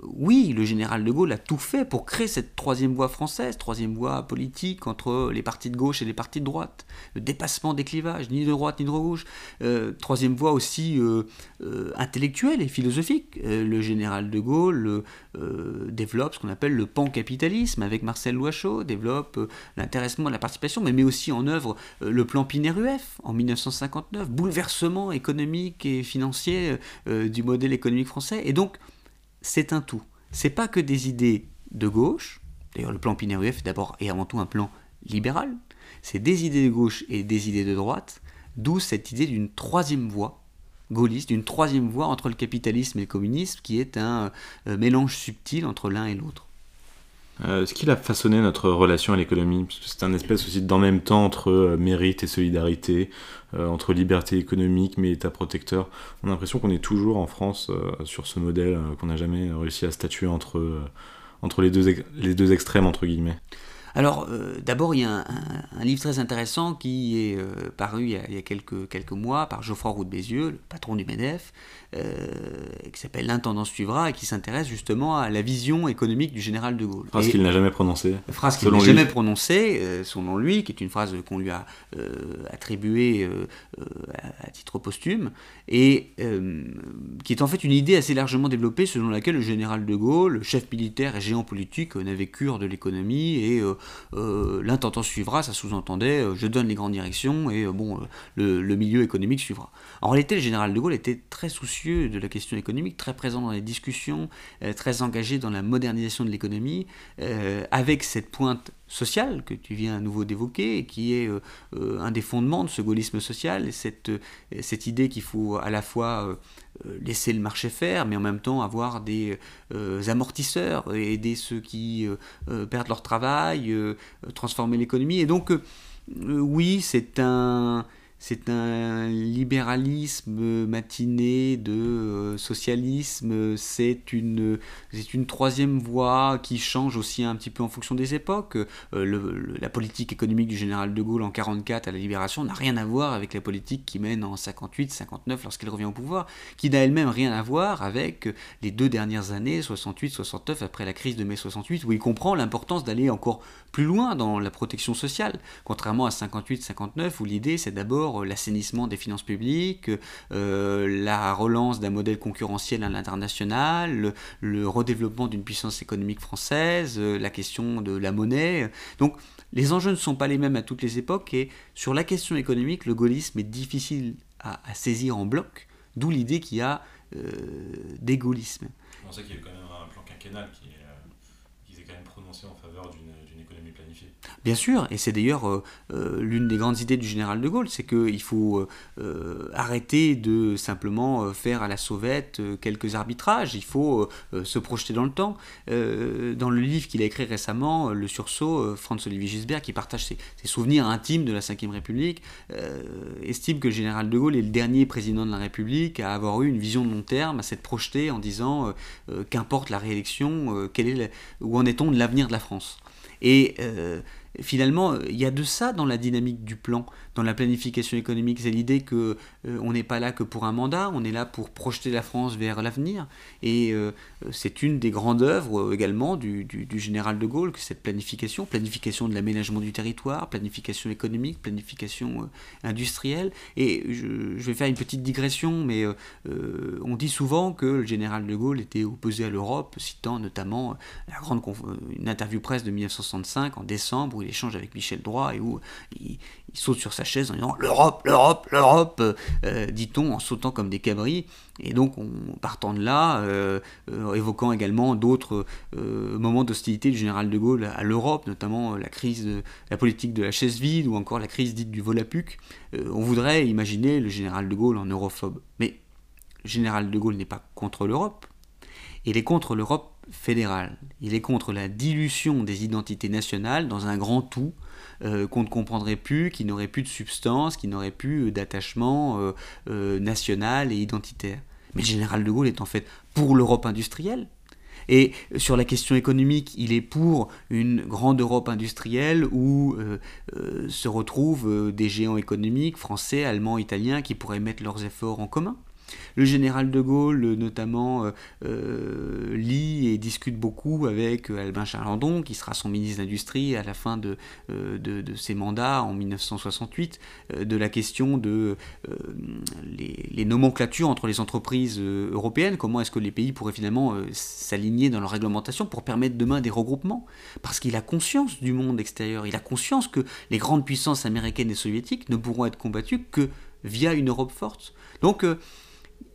Speaker 2: oui, le général de Gaulle a tout fait pour créer cette troisième voie française, troisième voie politique entre les partis de gauche et les partis de droite, le dépassement des clivages, ni de droite ni de gauche, euh, troisième voie aussi euh, euh, intellectuelle et philosophique. le général de Gaulle développe ce qu'on appelle le pan-capitalisme avec Marcel Loiseau, développe l'intéressement, la participation, mais met aussi en œuvre le plan Pinay-Rueff en 1959, bouleversement économique et financier du modèle économique français. Et donc, c'est un tout. C'est pas que des idées de gauche. D'ailleurs, le plan Pinay-Rueff est d'abord et avant tout un plan libéral. C'est des idées de gauche et des idées de droite, d'où cette idée d'une troisième voie gaulliste, d'une troisième voie entre le capitalisme et le communisme, qui est un euh, mélange subtil entre l'un et l'autre.
Speaker 1: Euh, ce qu'il a façonné notre relation à l'économie C'est un espèce aussi d'en même temps entre euh, mérite et solidarité, euh, entre liberté économique mais état protecteur. On a l'impression qu'on est toujours en France sur ce modèle, qu'on n'a jamais réussi à statuer entre, entre les, deux, les deux extrêmes, entre guillemets.
Speaker 2: Alors, d'abord, il y a un, livre très intéressant qui est paru il y, a, quelques, quelques mois par Geoffroy Roux de Bézieux, le patron du MEDEF, euh, qui s'appelle L'intendance suivra et qui s'intéresse justement à la vision économique du général de Gaulle.
Speaker 1: Phrase qu'il n'a jamais prononcée.
Speaker 2: Phrase qu'il n'a jamais prononcée, euh, selon lui, qui est une phrase qu'on lui a euh, attribuée à, titre posthume, et qui est en fait une idée assez largement développée selon laquelle le général de Gaulle, chef militaire et géant politique, n'avait cure de l'économie, et l'intendance suivra, ça sous-entendait je donne les grandes directions, et bon, le, le milieu économique suivra. En réalité, le général de Gaulle était très soucieux de la question économique, très présent dans les discussions, euh, très engagé dans la modernisation de l'économie, euh, avec cette pointe sociale que tu viens à nouveau d'évoquer, qui est euh, un des fondements de ce gaullisme social, cette, cette idée qu'il faut à la fois laisser le marché faire, mais en même temps avoir des amortisseurs, aider ceux qui perdent leur travail, transformer l'économie. Et donc, oui, c'est un c'est un libéralisme matiné de euh, socialisme, c'est une, c'est une troisième voie qui change aussi un petit peu en fonction des époques. Euh, la politique économique du général de Gaulle en 44 à la libération n'a rien à voir avec la politique qui mène en 58, 59 lorsqu'il revient au pouvoir, qui n'a elle-même rien à voir avec les deux dernières années, 68, 69, après la crise de mai 68, où il comprend l'importance d'aller encore plus loin dans la protection sociale, contrairement à 58, 59, où l'idée c'est d'abord euh, l'assainissement des finances publiques, euh, la relance d'un modèle concurrentiel à l'international, le, redéveloppement d'une puissance économique française, euh, la question de la monnaie. Donc les enjeux ne sont pas les mêmes à toutes les époques et sur la question économique, le gaullisme est difficile à, saisir en bloc, d'où l'idée qu'il y a des gaullismes.
Speaker 1: On sait qu'il y a quand même un plan quinquennal qui, s'est quand même prononcé en faveur.
Speaker 2: Bien sûr, et c'est d'ailleurs euh, euh, l'une des grandes idées du général de Gaulle, c'est qu'il faut euh, arrêter de simplement faire à la sauvette quelques arbitrages, il faut se projeter dans le temps. dans le livre qu'il a écrit récemment, Le sursaut, Franz-Olivier Gisbert, qui partage ses, souvenirs intimes de la Ve République, estime que le général de Gaulle est le dernier président de la République à avoir eu une vision de long terme, à s'être projeté en disant qu'importe la réélection, est où en est-on de l'avenir de la France et finalement, il y a de ça dans la dynamique du plan, dans la planification économique. C'est l'idée que euh, on n'est pas là que pour un mandat, on est là pour projeter la France vers l'avenir. Et euh, c'est une des grandes œuvres également du, général de Gaulle, que cette planification, planification de l'aménagement du territoire, planification économique, planification industrielle. Et je, vais faire une petite digression, mais on dit souvent que le général de Gaulle était opposé à l'Europe, citant notamment la grande une interview presse de 1965 en décembre où il échange avec Michel Droit et où il, saute sur sa chaise en disant l'Europe, l'Europe, l'Europe, euh, dit-on en sautant comme des cabris. Et donc, on, partant de là, euh, euh, évoquant également d'autres moments d'hostilité du général de Gaulle à l'Europe, notamment la crise, de, la politique de la chaise vide ou encore la crise dite du Volapuc, on voudrait imaginer le général de Gaulle en europhobe. Mais le général de Gaulle n'est pas contre l'Europe, il est contre l'Europe fédérale. Il est contre la dilution des identités nationales dans un grand tout euh, qu'on ne comprendrait plus, qui n'aurait plus de substance, qui n'aurait plus d'attachement euh, euh, national et identitaire. Mais le général de Gaulle est en fait pour l'Europe industrielle. Et sur la question économique, il est pour une grande Europe industrielle où se retrouvent des géants économiques français, allemands, italiens qui pourraient mettre leurs efforts en commun. Le général de Gaulle, notamment, euh, euh, lit et discute beaucoup avec euh, Albin Charlandon, qui sera son ministre d'Industrie à la fin de, de, ses mandats en 1968, de la question de les, nomenclatures entre les entreprises européennes, comment est-ce que les pays pourraient finalement s'aligner dans leur réglementation pour permettre demain des regroupements, parce qu'il a conscience du monde extérieur, il a conscience que les grandes puissances américaines et soviétiques ne pourront être combattues que via une Europe forte. Donc,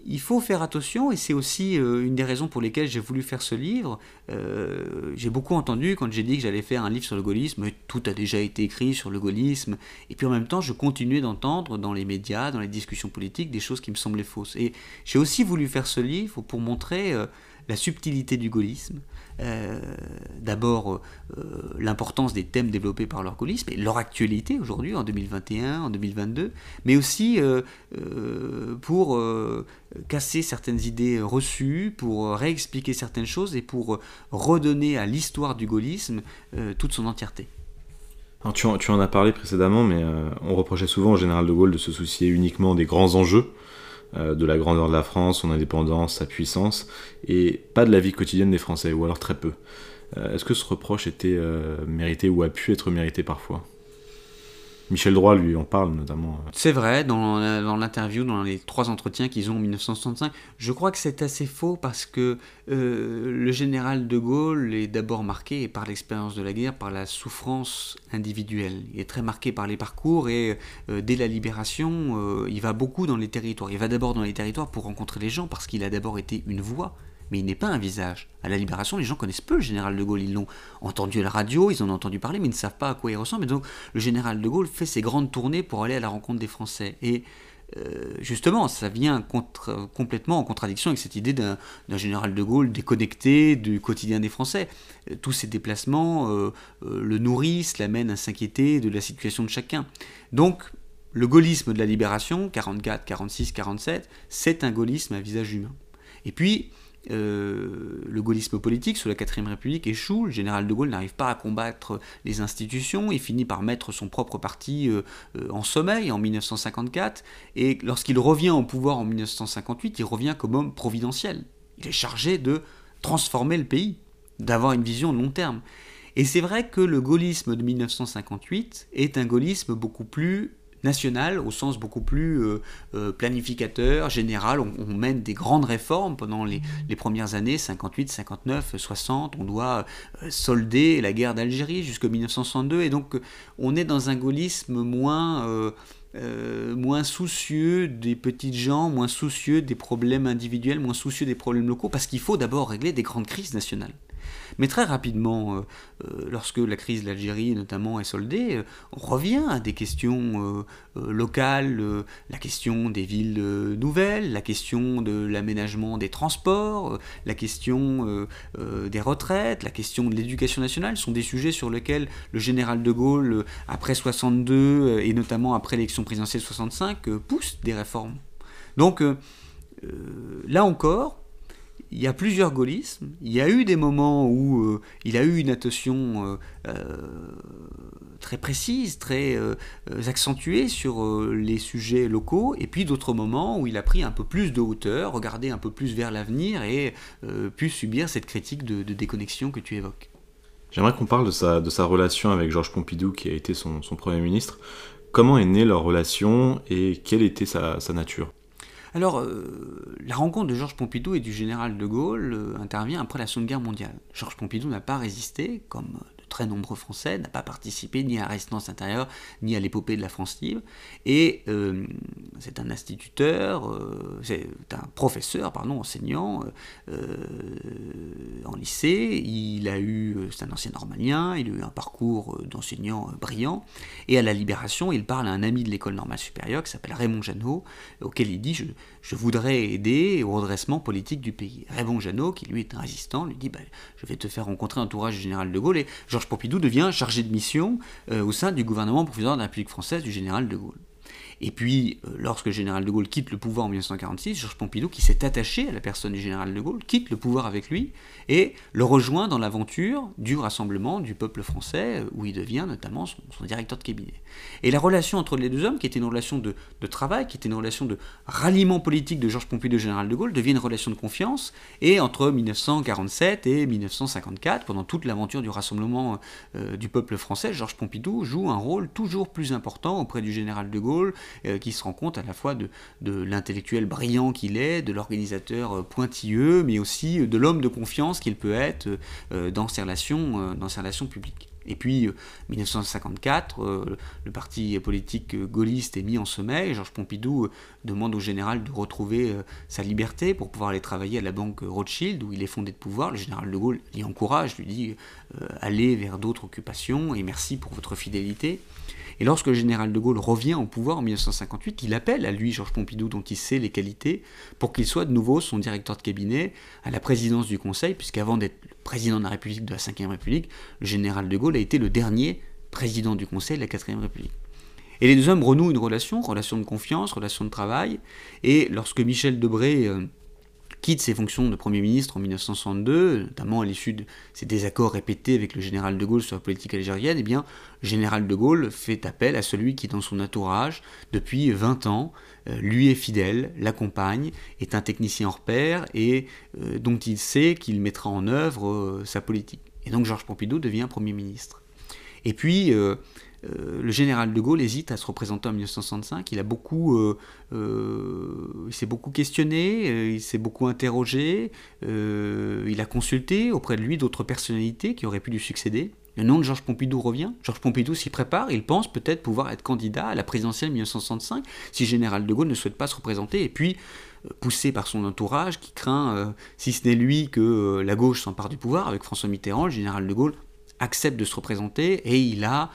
Speaker 2: il faut faire attention, et c'est aussi euh, une des raisons pour lesquelles j'ai voulu faire ce livre. Euh, j'ai beaucoup entendu quand j'ai dit que j'allais faire un livre sur le gaullisme, tout a déjà été écrit sur le gaullisme, et puis en même temps, je continuais d'entendre dans les médias, dans les discussions politiques, des choses qui me semblaient fausses. Et j'ai aussi voulu faire ce livre pour montrer euh, la subtilité du gaullisme, euh, d'abord euh, l'importance des thèmes développés par leur gaullisme et leur actualité aujourd'hui en 2021, en 2022, mais aussi euh, pour casser certaines idées reçues, pour réexpliquer certaines choses et pour redonner à l'histoire du gaullisme toute son entièreté.
Speaker 1: tu, en, as parlé précédemment, mais on reprochait souvent au général de Gaulle de se soucier uniquement des grands enjeux euh, de la grandeur de la France, son indépendance, sa puissance, et pas de la vie quotidienne des Français, ou alors très peu. Euh, est-ce que ce reproche était euh, mérité ou a pu être mérité parfois? Michel Droit lui en parle notamment.
Speaker 2: C'est vrai, dans, l'interview, dans les trois entretiens qu'ils ont en 1965, je crois que c'est assez faux parce que euh, le général de Gaulle est d'abord marqué par l'expérience de la guerre, par la souffrance individuelle. Il est très marqué par les parcours et euh, dès la libération, euh, il va beaucoup dans les territoires. Il va d'abord dans les territoires pour rencontrer les gens parce qu'il a d'abord été une voix mais il n'est pas un visage. À la Libération, les gens connaissent peu le général de Gaulle. Ils l'ont entendu à la radio, ils en ont entendu parler, mais ils ne savent pas à quoi il ressemble. Et donc, le général de Gaulle fait ses grandes tournées pour aller à la rencontre des Français. Et euh, justement, ça vient complètement en contradiction avec cette idée d'un général de Gaulle déconnecté du quotidien des Français. Euh, tous ces déplacements euh, le nourrissent, l'amènent à s'inquiéter de la situation de chacun. Donc, le gaullisme de la libération, 44, 46, 47, c'est un gaullisme à visage humain. Et puis, euh, le gaullisme politique sous la 4ème République échoue, le général de Gaulle n'arrive pas à combattre les institutions, il finit par mettre son propre parti euh, euh, en sommeil en 1954, et lorsqu'il revient au pouvoir en 1958, il revient comme homme providentiel. Il est chargé de transformer le pays, d'avoir une vision de long terme. Et c'est vrai que le gaullisme de 1958 est un gaullisme beaucoup plus national au sens beaucoup plus euh, euh, planificateur, général. On, mène des grandes réformes pendant les, premières années, 58, 59, 60. On doit euh, solder la guerre d'Algérie jusqu'en 1962. Et donc on est dans un gaullisme moins... moins soucieux des petites gens, moins soucieux des problèmes individuels, moins soucieux des problèmes locaux, parce qu'il faut d'abord régler des grandes crises nationales. Mais très rapidement, euh, euh, lorsque la crise de l'Algérie notamment est soldée, euh, on revient à des questions locales, la question des villes nouvelles, la question de l'aménagement des transports, la question des retraites, la question de l'éducation nationale sont des sujets sur lesquels le général de Gaulle, après 62 et notamment après l'élection présidentielle 65, pousse des réformes. Donc là encore, il y a plusieurs gaullismes. Il y a eu des moments où euh, il a eu une attention très précise, très accentuée sur les sujets locaux, et puis d'autres moments où il a pris un peu plus de hauteur, regardé un peu plus vers l'avenir et pu subir cette critique de, déconnexion que tu évoques.
Speaker 1: J'aimerais qu'on parle de sa, relation avec Georges Pompidou, qui a été son Premier ministre. Comment est née leur relation et quelle était sa, nature?
Speaker 2: Alors, euh, la rencontre de Georges Pompidou et du général de Gaulle euh, intervient après la Seconde Guerre mondiale. Georges Pompidou n'a pas résisté, comme très nombreux Français, n'a pas participé ni à résistance intérieure, ni à l'épopée de la France libre. Et euh, c'est un instituteur, euh, c'est un professeur, pardon, enseignant euh, en lycée. Il a eu, c'est un ancien normalien, il a eu un parcours d'enseignant brillant. Et à la Libération, il parle à un ami de l'école normale supérieure qui s'appelle Raymond Janot, auquel il dit je, je, voudrais aider au redressement politique du pays. Raymond Janot, qui lui est un résistant, lui dit bah, je vais te faire rencontrer l'entourage du général de Gaulle. Et Georges Pompidou devient chargé de mission euh, au sein du gouvernement provisoire de la République française du général de Gaulle. Et puis, euh, lorsque le général de Gaulle quitte le pouvoir en 1946, Georges Pompidou, qui s'est attaché à la personne du général de Gaulle, quitte le pouvoir avec lui et le rejoint dans l'aventure du rassemblement du peuple français, euh, où il devient notamment son, directeur de cabinet. Et la relation entre les deux hommes, qui était une relation de, travail, qui était une relation de ralliement politique de Georges Pompidou et général de Gaulle, devient une relation de confiance. Et entre 1947 et 1954, pendant toute l'aventure du rassemblement euh, du peuple français, Georges Pompidou joue un rôle toujours plus important auprès du général de Gaulle, euh, qui se rend compte à la fois de, l'intellectuel brillant qu'il est, de l'organisateur euh, pointilleux, mais aussi euh, de l'homme de confiance qu'il peut être dans ses relations, dans ses relations publiques. Et puis, 1954, le parti politique gaulliste est mis en sommeil. Georges Pompidou demande au général de retrouver sa liberté pour pouvoir aller travailler à la banque Rothschild, où il est fondé de pouvoir. Le général de Gaulle l'y encourage, lui dit Allez vers d'autres occupations et merci pour votre fidélité. Et lorsque le général de Gaulle revient au pouvoir en 1958, il appelle à lui Georges Pompidou, dont il sait les qualités, pour qu'il soit de nouveau son directeur de cabinet à la présidence du Conseil, puisqu'avant d'être président de la République de la Ve République, le général de Gaulle a été le dernier président du Conseil de la Quatrième République. Et les deux hommes renouent une relation, relation de confiance, relation de travail, et lorsque Michel Debré euh, quitte ses fonctions de Premier ministre en 1962, notamment à l'issue de ses désaccords répétés avec le général de Gaulle sur la politique algérienne, eh bien, le général de Gaulle fait appel à celui qui, dans son entourage, depuis 20 ans, euh, lui est fidèle, l'accompagne, est un technicien hors pair et euh, dont il sait qu'il mettra en œuvre euh, sa politique. Et donc Georges Pompidou devient Premier ministre. Et puis, le général de Gaulle hésite à se représenter en 1965. Il a beaucoup, euh, euh, s'est beaucoup questionné, il s'est beaucoup interrogé, il a consulté auprès de lui d'autres personnalités qui auraient pu lui succéder. Le nom de Georges Pompidou revient. Georges Pompidou s'y prépare. Il pense peut-être pouvoir être candidat à la présidentielle 1965 si général de Gaulle ne souhaite pas se représenter. Et puis, poussé par son entourage qui craint, si ce n'est lui, que la gauche s'empare du pouvoir avec François Mitterrand, le général de Gaulle accepte de se représenter et il a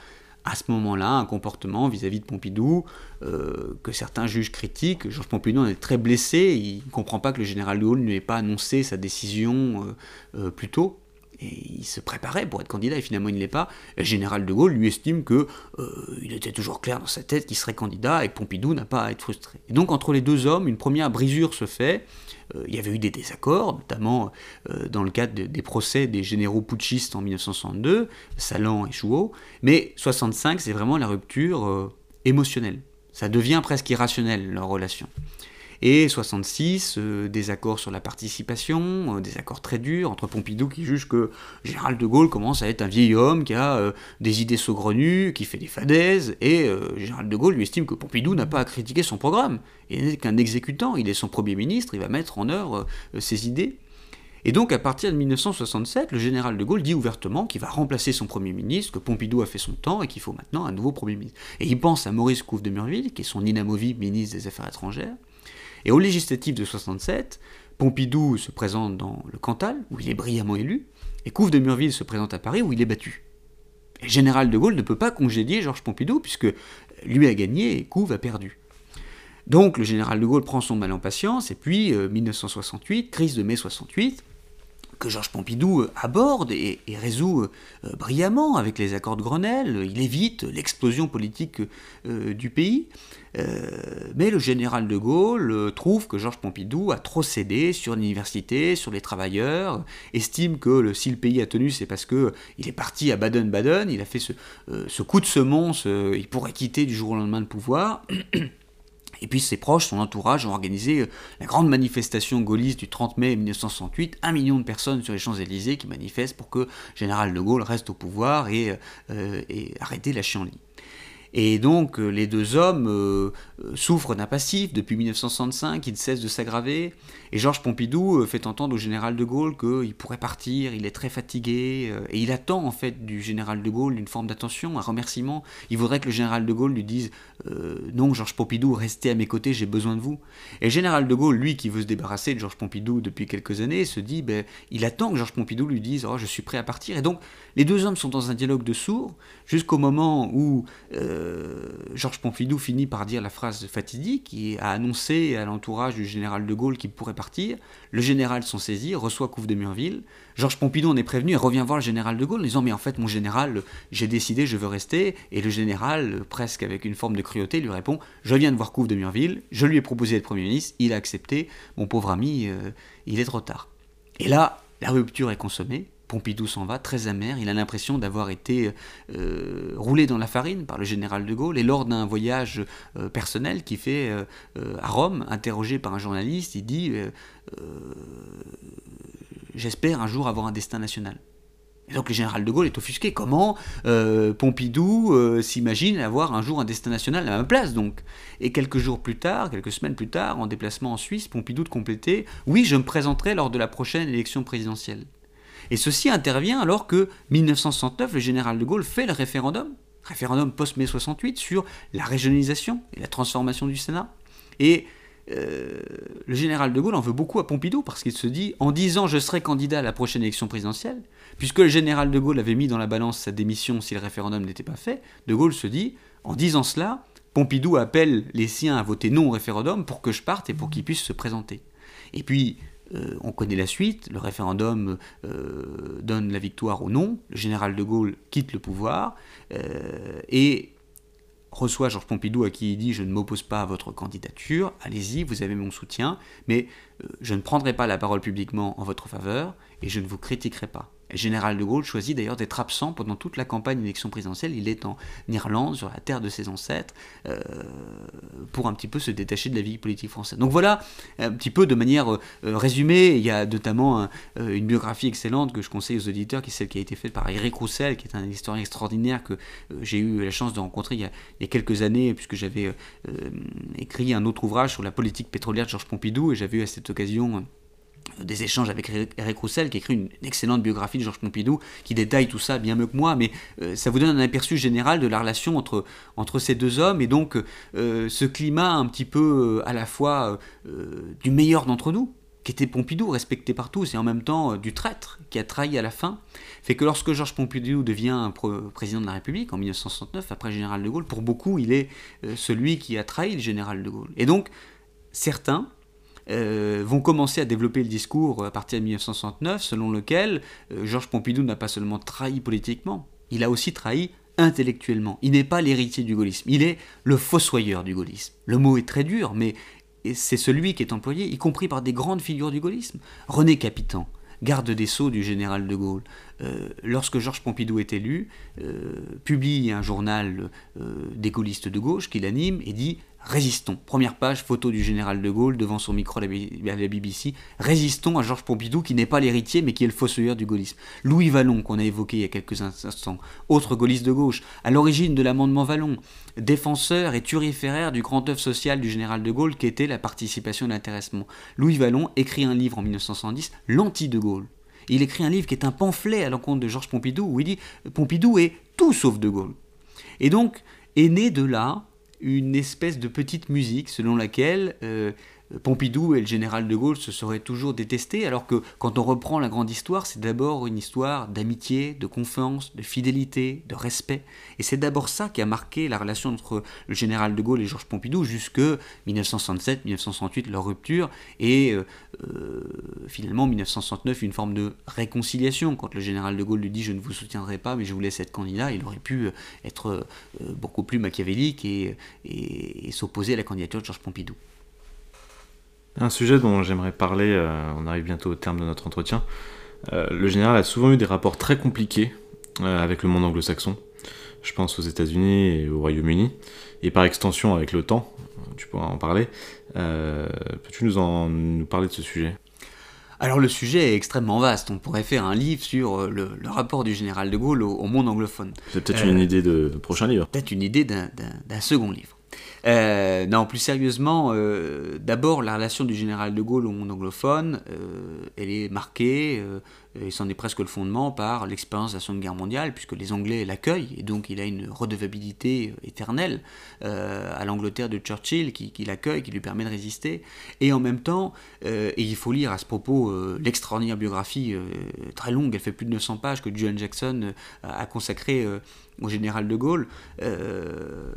Speaker 2: à ce moment-là un comportement vis-à-vis de Pompidou euh, que certains jugent critique. Georges Pompidou en est très blessé, il ne comprend pas que le général de Gaulle ne lui pas annoncé sa décision euh, euh, plus tôt. Et il se préparait pour être candidat et finalement il ne l'est pas. le général de Gaulle lui estime que il était toujours clair dans sa tête qu'il serait candidat et Pompidou n'a pas à être frustré. Et donc entre les deux hommes, une première brisure se fait. Euh, il y avait eu des désaccords, notamment euh, dans le cadre des procès des généraux putschistes en 1962, Salan et Chouot, mais 65, c'est vraiment la rupture euh, émotionnelle. Ça devient presque irrationnel, leur relation. Et 66, euh, des accords sur la participation, euh, des accords très durs entre Pompidou qui juge que Général de Gaulle commence à être un vieil homme qui a euh, des idées saugrenues, qui fait des fadaises, et Général de Gaulle lui estime que Pompidou n'a pas à critiquer son programme. Il n'est qu'un exécutant, il est son Premier ministre, il va mettre en œuvre ses idées. Et donc, à partir de 1967, le général de Gaulle dit ouvertement qu'il va remplacer son Premier ministre, que Pompidou a fait son temps et qu'il faut maintenant un nouveau Premier ministre. Et il pense à Maurice Couve de Murville, qui est son inamovible ministre des Affaires étrangères, et au législatif de 67, Pompidou se présente dans le Cantal, où il est brillamment élu, et Couve de Murville se présente à Paris, où il est battu. Le général de Gaulle ne peut pas congédier Georges Pompidou, puisque lui a gagné et Couve a perdu. Donc le général de Gaulle prend son mal en patience, et puis 1968, euh, crise de mai 68, que Georges Pompidou aborde et, résout brillamment avec les accords de Grenelle. Il évite l'explosion politique du pays. mais le général de Gaulle trouve que Georges Pompidou a trop cédé sur l'université, sur les travailleurs, estime que si le pays a tenu, c'est parce que il est parti à Baden-Baden, il a fait ce, ce coup de semonce, il pourrait quitter du jour au lendemain le pouvoir. Et puis ses proches, son entourage ont organisé euh, la grande manifestation gaulliste du 30 mai 1968, un million de personnes sur les Champs-Élysées qui manifestent pour que général de Gaulle reste au pouvoir et, euh, et arrêter la chienlit. Et donc euh, les deux hommes euh, euh, souffrent d'un passif depuis 1965, il cesse de s'aggraver. Et Georges Pompidou fait entendre au général de Gaulle qu'il pourrait partir, il est très fatigué, et il attend en fait du général de Gaulle une forme d'attention, un remerciement. Il voudrait que le général de Gaulle lui dise Non, Georges Pompidou, restez à mes côtés, j'ai besoin de vous. Et le général de Gaulle, lui qui veut se débarrasser de Georges Pompidou depuis quelques années, se dit ben, Il attend que Georges Pompidou lui dise Oh, je suis prêt à partir. Et donc les deux hommes sont dans un dialogue de sourds jusqu'au moment où. Euh, Georges Pompidou finit par dire la phrase fatidique qui a annoncé à l'entourage du général de Gaulle qu'il pourrait partir. Le général s'en saisit, reçoit Couve de Murville. Georges Pompidou en est prévenu et revient voir le général de Gaulle en disant Mais en fait, mon général, j'ai décidé, je veux rester. Et le général, presque avec une forme de cruauté, lui répond Je viens de voir Couve de Murville, je lui ai proposé d'être Premier ministre, il a accepté. Mon pauvre ami, euh, il est trop tard. Et là, la rupture est consommée. Pompidou s'en va, très amer. Il a l'impression d'avoir été euh, roulé dans la farine par le général de Gaulle. Et lors d'un voyage euh, personnel qu'il fait euh, à Rome, interrogé par un journaliste, il dit J'espère un jour avoir un destin national. Et donc le général de Gaulle est offusqué. Comment Pompidou s'imagine avoir un jour un destin national à ma place donc? Et quelques jours plus tard, quelques semaines plus tard, en déplacement en Suisse, Pompidou de compléter Oui, je me présenterai lors de la prochaine élection présidentielle. Et ceci intervient alors que 1969, le général de Gaulle fait le référendum, référendum post-mai 68, sur la régionalisation et la transformation du Sénat. Et euh, le général de Gaulle en veut beaucoup à Pompidou parce qu'il se dit en disant je serai candidat à la prochaine élection présidentielle, puisque le général de Gaulle avait mis dans la balance sa démission si le référendum n'était pas fait, de Gaulle se dit en disant cela, Pompidou appelle les siens à voter non au référendum pour que je parte et pour qu'il puisse se présenter. Et puis euh, on connaît la suite, le référendum euh, donne la victoire au non, le général de Gaulle quitte le pouvoir euh, et reçoit Georges Pompidou à qui il dit je ne m'oppose pas à votre candidature, allez-y, vous avez mon soutien, mais je ne prendrai pas la parole publiquement en votre faveur et je ne vous critiquerai pas. Général de Gaulle choisit d'ailleurs d'être absent pendant toute la campagne d'élection présidentielle. Il est en Irlande, sur la terre de ses ancêtres, euh, pour un petit peu se détacher de la vie politique française. Donc voilà, un petit peu de manière euh, résumée, il y a notamment euh, une biographie excellente que je conseille aux auditeurs, qui est celle qui a été faite par Eric Roussel, qui est un historien extraordinaire que j'ai eu la chance de rencontrer il y a, quelques années, puisque j'avais écrit un autre ouvrage sur la politique pétrolière de Georges Pompidou, et j'avais eu à cette occasion des échanges avec Eric Roussel, qui écrit une excellente biographie de Georges Pompidou, qui détaille tout ça bien mieux que moi, mais euh, ça vous donne un aperçu général de la relation entre, entre ces deux hommes, et donc euh, ce climat un petit peu euh, à la fois du meilleur d'entre nous, qui était Pompidou, respecté par tous, et en même temps du traître, qui a trahi à la fin, fait que lorsque Georges Pompidou devient président de la République en 1969, après le général de Gaulle, pour beaucoup, il est celui qui a trahi le général de Gaulle. Et donc, certains, euh, vont commencer à développer le discours à partir de 1969 selon lequel euh, Georges Pompidou n'a pas seulement trahi politiquement, il a aussi trahi intellectuellement. Il n'est pas l'héritier du gaullisme, il est le fossoyeur du gaullisme. Le mot est très dur, mais c'est celui qui est employé, y compris par des grandes figures du gaullisme. René Capitan, garde des sceaux du général de Gaulle, euh, lorsque Georges Pompidou est élu, publie un journal des gaullistes de gauche qu'il anime et dit Résistons. Première page, photo du général de Gaulle devant son micro à la BBC. Résistons à Georges Pompidou qui n'est pas l'héritier mais qui est le fossoyeur du gaullisme. Louis Vallon, qu'on a évoqué il y a quelques instants, autre gaulliste de gauche, à l'origine de l'amendement Vallon, défenseur et turiféraire du grand œuvre social du général de Gaulle qui était la participation et l'intéressement. Louis Vallon écrit un livre en 1970, L'anti-de Gaulle. Il écrit un livre qui est un pamphlet à l'encontre de Georges Pompidou où il dit Pompidou est tout sauf de Gaulle. Et donc est né de là une espèce de petite musique selon laquelle euh, Pompidou et le général de Gaulle se seraient toujours détestés, alors que quand on reprend la grande histoire, c'est d'abord une histoire d'amitié, de confiance, de fidélité, de respect. Et c'est d'abord ça qui a marqué la relation entre le général de Gaulle et Georges Pompidou jusque 1967-1968, leur rupture, et euh, euh, finalement 1969, une forme de réconciliation. Quand le général de Gaulle lui dit Je ne vous soutiendrai pas, mais je vous laisse être candidat, il aurait pu être beaucoup plus machiavélique et s'opposer à la candidature de Georges Pompidou.
Speaker 1: Un sujet dont j'aimerais parler, euh, on arrive bientôt au terme de notre entretien. Euh, le général a souvent eu des rapports très compliqués euh, avec le monde anglo-saxon. Je pense aux États-Unis et au Royaume-Uni, et par extension avec l'OTAN, tu pourras en parler. Peux-tu nous, en, nous parler de ce sujet?
Speaker 2: Alors le sujet est extrêmement vaste, on pourrait faire un livre sur le, rapport du général de Gaulle au, monde anglophone.
Speaker 1: C'est peut-être une idée de, de prochain livre.
Speaker 2: Peut-être une idée d'un second livre. Euh, non, plus sérieusement, euh, d'abord, la relation du général de Gaulle au monde anglophone, euh, elle est marquée, et c'en est presque le fondement, par l'expérience de la Seconde Guerre mondiale, puisque les Anglais l'accueillent, et donc il a une redevabilité éternelle à l'Angleterre de Churchill, qui, l'accueille, qui lui permet de résister. Et en même temps, et il faut lire à ce propos l'extraordinaire biographie très longue, elle fait plus de 900 pages, que John Jackson a consacrée au général de Gaulle. Euh,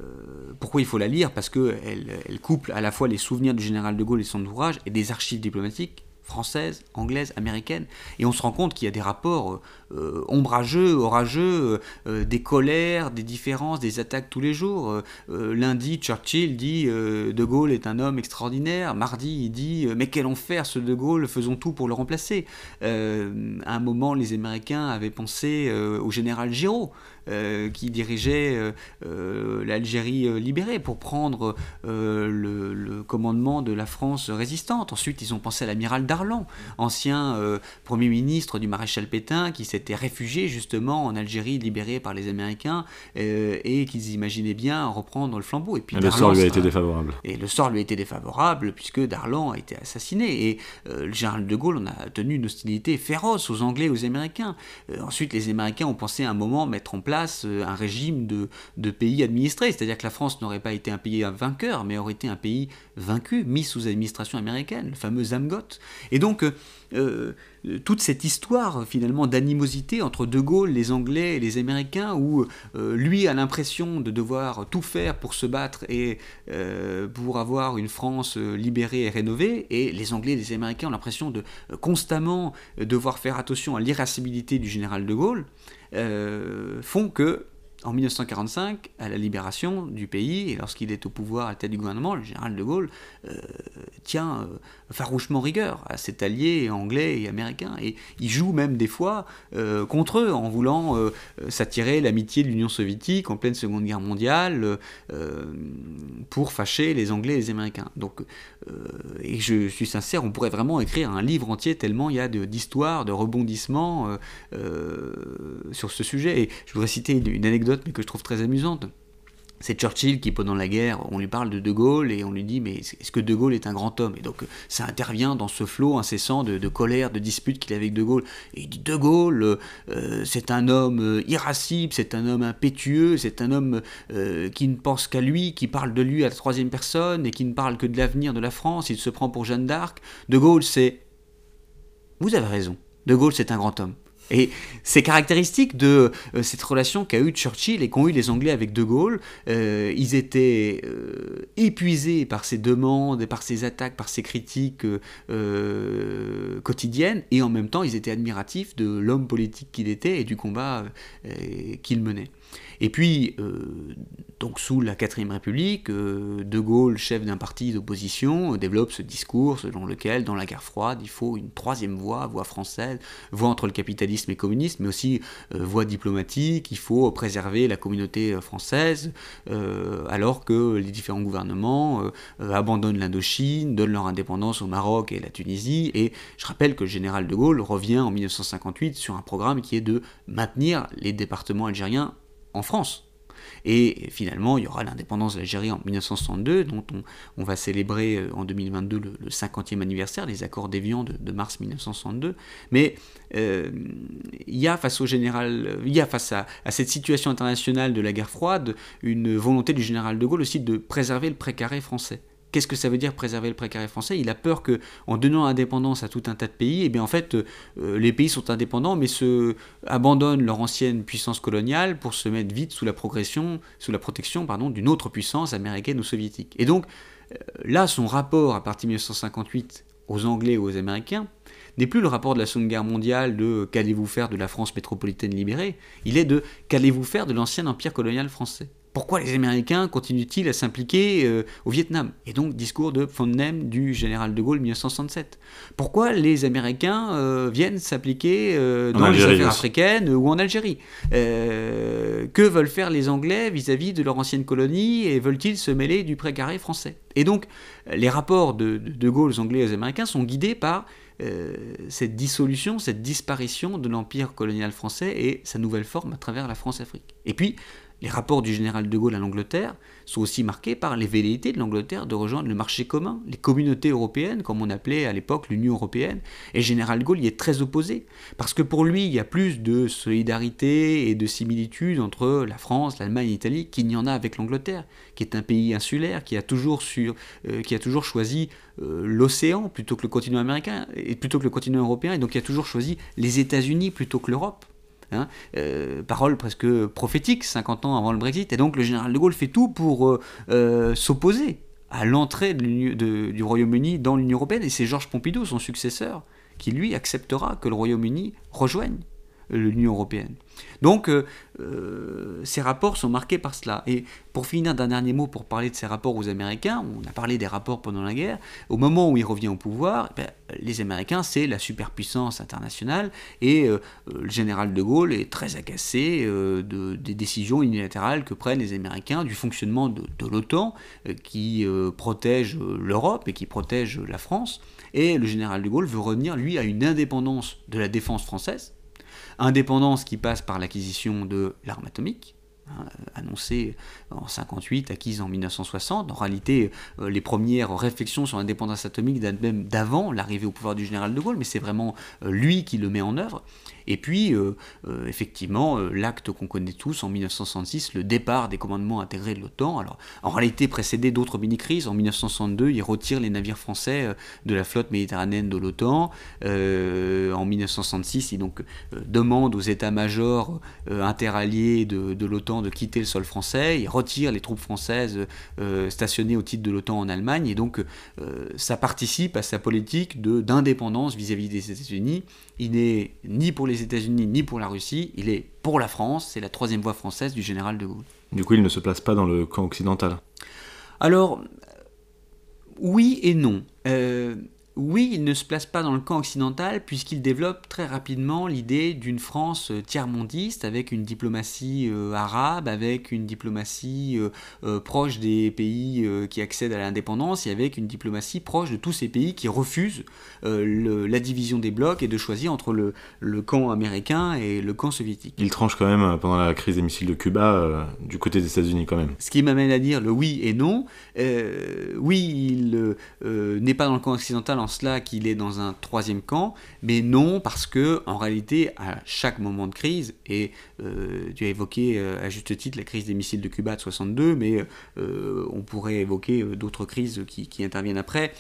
Speaker 2: pourquoi il faut la lire? Parce qu'elle elle couple à la fois les souvenirs du général de Gaulle et son ouvrage et des archives diplomatiques françaises, anglaises, américaines. Et on se rend compte qu'il y a des rapports euh, ombrageux, orageux, euh, des colères, des différences, des attaques tous les jours. lundi, Churchill dit De Gaulle est un homme extraordinaire. Mardi, il dit Mais quel enfer ce De Gaulle, faisons tout pour le remplacer. à un moment, les Américains avaient pensé au général Giraud. Euh, qui dirigeait euh, euh, l'Algérie libérée pour prendre le, commandement de la France résistante. Ensuite, ils ont pensé à l'amiral Darlan, ancien Premier ministre du maréchal Pétain, qui s'était réfugié justement en Algérie libérée par les Américains et qu'ils imaginaient bien reprendre le flambeau.
Speaker 1: Et puis le sort lui a été défavorable.
Speaker 2: Et le sort lui a été défavorable puisque Darlan a été assassiné. Et le général de Gaulle en a tenu une hostilité féroce aux Anglais et aux Américains. ensuite, les Américains ont pensé à un moment mettre en place euh, un régime de, pays administrés, c'est-à-dire que la France n'aurait pas été un pays vainqueur, mais aurait été un pays vaincu, mis sous administration américaine, le fameux Amgot. Et donc, euh, euh, toute cette histoire finalement d'animosité entre De Gaulle, les Anglais et les Américains, où lui a l'impression de devoir tout faire pour se battre et pour avoir une France libérée et rénovée, et les Anglais et les Américains ont l'impression de constamment devoir faire attention à l'irascibilité du général De Gaulle. Euh, font que en 1945, à la libération du pays, et lorsqu'il est au pouvoir à la tête du gouvernement, le général de Gaulle euh, tient euh, farouchement rigueur à ses alliés anglais et américains. Et il joue même des fois contre eux en voulant s'attirer l'amitié de l'Union soviétique en pleine Seconde Guerre mondiale pour fâcher les Anglais et les Américains. Donc, et je suis sincère, on pourrait vraiment écrire un livre entier tellement il y a d'histoires, de, rebondissements sur ce sujet. Et je voudrais citer une anecdote mais que je trouve très amusante. C'est Churchill qui, pendant la guerre, on lui parle de De Gaulle et on lui dit Mais est-ce que De Gaulle est un grand homme? Et donc, ça intervient dans ce flot incessant de, colère, de disputes qu'il a avec De Gaulle. Et il dit De Gaulle, euh, c'est un homme euh, irascible, c'est un homme impétueux, c'est un homme euh, qui ne pense qu'à lui, qui parle de lui à la troisième personne et qui ne parle que de l'avenir de la France. Il se prend pour Jeanne d'Arc. De Gaulle, c'est. Vous avez raison. De Gaulle, c'est un grand homme. Et c'est caractéristique de euh, cette relation qu'a eu Churchill et qu'ont eu les Anglais avec De Gaulle. Euh, ils étaient euh, épuisés par ses demandes, par ses attaques, par ses critiques quotidiennes, et en même temps ils étaient admiratifs de l'homme politique qu'il était et du combat qu'il menait. Et puis, euh, donc sous la quatrième République, euh, De Gaulle, chef d'un parti d'opposition, développe ce discours selon lequel, dans la guerre froide, il faut une troisième voie, voie française, voie entre le capitalisme et le communisme, mais aussi euh, voie diplomatique, il faut préserver la communauté française, alors que les différents gouvernements abandonnent l'Indochine, donnent leur indépendance au Maroc et la Tunisie, et je rappelle que le général De Gaulle revient en 1958 sur un programme qui est de maintenir les départements algériens en France. Et finalement, il y aura l'indépendance de l'Algérie en 1962, dont on, va célébrer euh, en 2022 le, 50e anniversaire des accords d'Évian de, mars 1962. Mais euh, il y a face au général, il y a face à, cette situation internationale de la guerre froide, une volonté du général de Gaulle aussi de préserver le précaré français. Qu'est-ce que ça veut dire préserver le précaré français? Il a peur que, en donnant indépendance à tout un tas de pays, eh bien en fait, les pays sont indépendants, mais abandonnent leur ancienne puissance coloniale pour se mettre vite sous la progression, sous la protection, pardon, d'une autre puissance américaine ou soviétique. Et donc, là, son rapport à partir de 1958 aux Anglais ou aux Américains n'est plus le rapport de la Seconde Guerre mondiale de qu'allez-vous faire de la France métropolitaine libérée, il est de qu'allez-vous faire de l'ancien empire colonial français? Pourquoi les Américains continuent-ils à s'impliquer euh, au Vietnam? Et donc, discours de von Nem du général de Gaulle 1967. Pourquoi les Américains euh, viennent s'appliquer euh, dans les affaires africaines ou en Algérie? Que veulent faire les Anglais vis-à-vis de leur ancienne colonie et veulent-ils se mêler du précaré français? Et donc, les rapports de, de, Gaulle aux Anglais et aux Américains sont guidés par cette dissolution, cette disparition de l'empire colonial français et sa nouvelle forme à travers la France-Afrique. Et puis, les rapports du général de Gaulle à l'Angleterre sont aussi marqués par les velléités de l'Angleterre de rejoindre le marché commun, les communautés européennes, comme on appelait à l'époque l'Union européenne. Et général de Gaulle y est très opposé, parce que pour lui, il y a plus de solidarité et de similitude entre la France, l'Allemagne et l'Italie qu'il n'y en a avec l'Angleterre, qui est un pays insulaire, qui a toujours, euh, choisi euh, l'océan plutôt que le continent américain, et plutôt que le continent européen, et donc qui a toujours choisi les États-Unis plutôt que l'Europe. Hein, euh, parole presque prophétique 50 ans avant le Brexit. Et donc le général de Gaulle fait tout pour euh, euh, s'opposer à l'entrée du Royaume-Uni dans l'Union européenne. Et c'est Georges Pompidou, son successeur, qui lui acceptera que le Royaume-Uni rejoigne l'Union européenne. Donc, euh, euh, ces rapports sont marqués par cela. Et pour finir d'un dernier mot, pour parler de ces rapports aux Américains, on a parlé des rapports pendant la guerre, au moment où il revient au pouvoir, eh les Américains, c'est la superpuissance internationale, et euh, le général de Gaulle est très agacé de, des décisions unilatérales que prennent les Américains, du fonctionnement de l'OTAN, qui protège l'Europe et qui protège la France. Et le général de Gaulle veut revenir, lui, à une indépendance de la défense française, Indépendance qui passe par l'acquisition de l'arme atomique, hein, annoncée en 58, acquise en 1960. En réalité, euh, les premières réflexions sur l'indépendance atomique datent même d'avant l'arrivée au pouvoir du général de Gaulle, mais c'est vraiment euh, lui qui le met en œuvre. Et puis, euh, euh, effectivement, euh, l'acte qu'on connaît tous en 1966, le départ des commandements intégrés de l'OTAN, alors en réalité précédé d'autres mini-crises. En 1962, il retire les navires français de la flotte méditerranéenne de l'OTAN. en 1966, il donc demande aux états-majors interalliés de, de l'OTAN de quitter le sol français. Il retire les troupes françaises stationnées au titre de l'OTAN en Allemagne. Et donc, ça participe à sa politique d'indépendance vis-à-vis des États-Unis. Il n'est ni pour les États-Unis ni pour la Russie, il est pour la France, c'est la troisième voie française du général de Gaulle.
Speaker 1: Du coup, il ne se place pas dans le camp occidental
Speaker 2: Alors, oui et non. Euh, oui, il ne se place pas dans le camp occidental puisqu'il développe très rapidement l'idée d'une France euh, tiers-mondiste avec une diplomatie euh, arabe, avec une diplomatie euh, proche des pays qui accèdent à l'indépendance et avec une diplomatie proche de tous ces pays qui refusent la division des blocs et de choisir entre le, le, camp américain et le camp soviétique.
Speaker 1: Il tranche quand même pendant la crise des missiles de Cuba du côté des États-Unis quand même.
Speaker 2: Ce qui m'amène à dire le oui et non. oui, il n'est pas dans le camp occidental cela qu'il est dans un troisième camp, mais non parce que en réalité à chaque moment de crise, et euh, tu as évoqué euh, à juste titre la crise des missiles de Cuba de 62, mais euh, on pourrait évoquer d'autres crises qui, qui, interviennent après,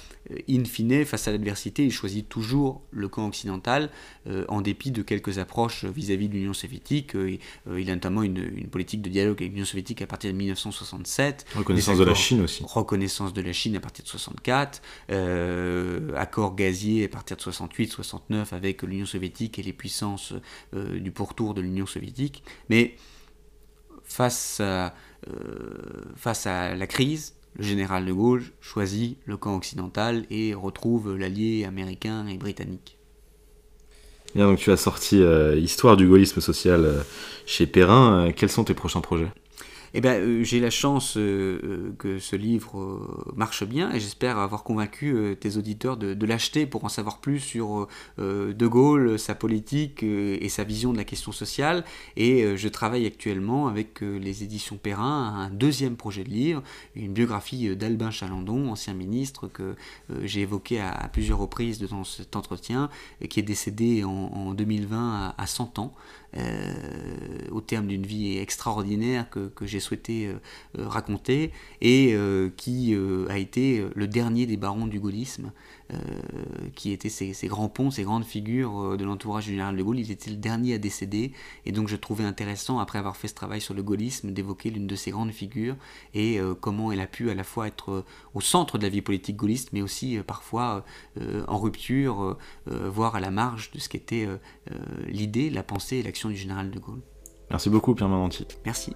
Speaker 2: in fine, face à l'adversité, il choisit toujours le camp occidental, en dépit de quelques approches vis-à-vis de l'Union soviétique. il a notamment une, une, politique de dialogue avec l'Union soviétique à partir de 1967.
Speaker 1: Reconnaissance de la Chine aussi.
Speaker 2: Reconnaissance de la Chine à partir de 64. accord gazier à partir de 68-69 avec l'Union soviétique et les puissances du pourtour de l'Union soviétique. Mais face à, euh, face à la crise, le général de Gaulle choisit le camp occidental et retrouve l'allié américain et britannique.
Speaker 1: Bien, donc tu as sorti euh, Histoire du gaullisme social chez Perrin. quels sont tes prochains projets?
Speaker 2: Eh bien, euh, j'ai la chance euh, euh, que ce livre marche bien et j'espère avoir convaincu tes auditeurs de, l'acheter pour en savoir plus sur De Gaulle, sa politique et sa vision de la question sociale. Et je travaille actuellement avec les éditions Perrin à un deuxième projet de livre, une biographie d'Albin Chalandon, ancien ministre que j'ai évoqué à, plusieurs reprises dans cet entretien, qui est décédé en, 2020 à, à 100 ans. Au terme d'une vie extraordinaire que, que j'ai souhaité raconter et qui a été le dernier des barons du gaullisme, qui étaient ces, grands ponts, ces grandes figures de l'entourage du général de Gaulle. Il était le dernier à décéder et donc je trouvais intéressant, après avoir fait ce travail sur le gaullisme, d'évoquer l'une de ces grandes figures et comment elle a pu à la fois être au centre de la vie politique gaulliste, mais aussi parfois en rupture, voire à la marge de ce qu'était l'idée, la pensée et l'action du général de Gaulle.
Speaker 1: Merci beaucoup Pierre Mananti.
Speaker 2: Merci.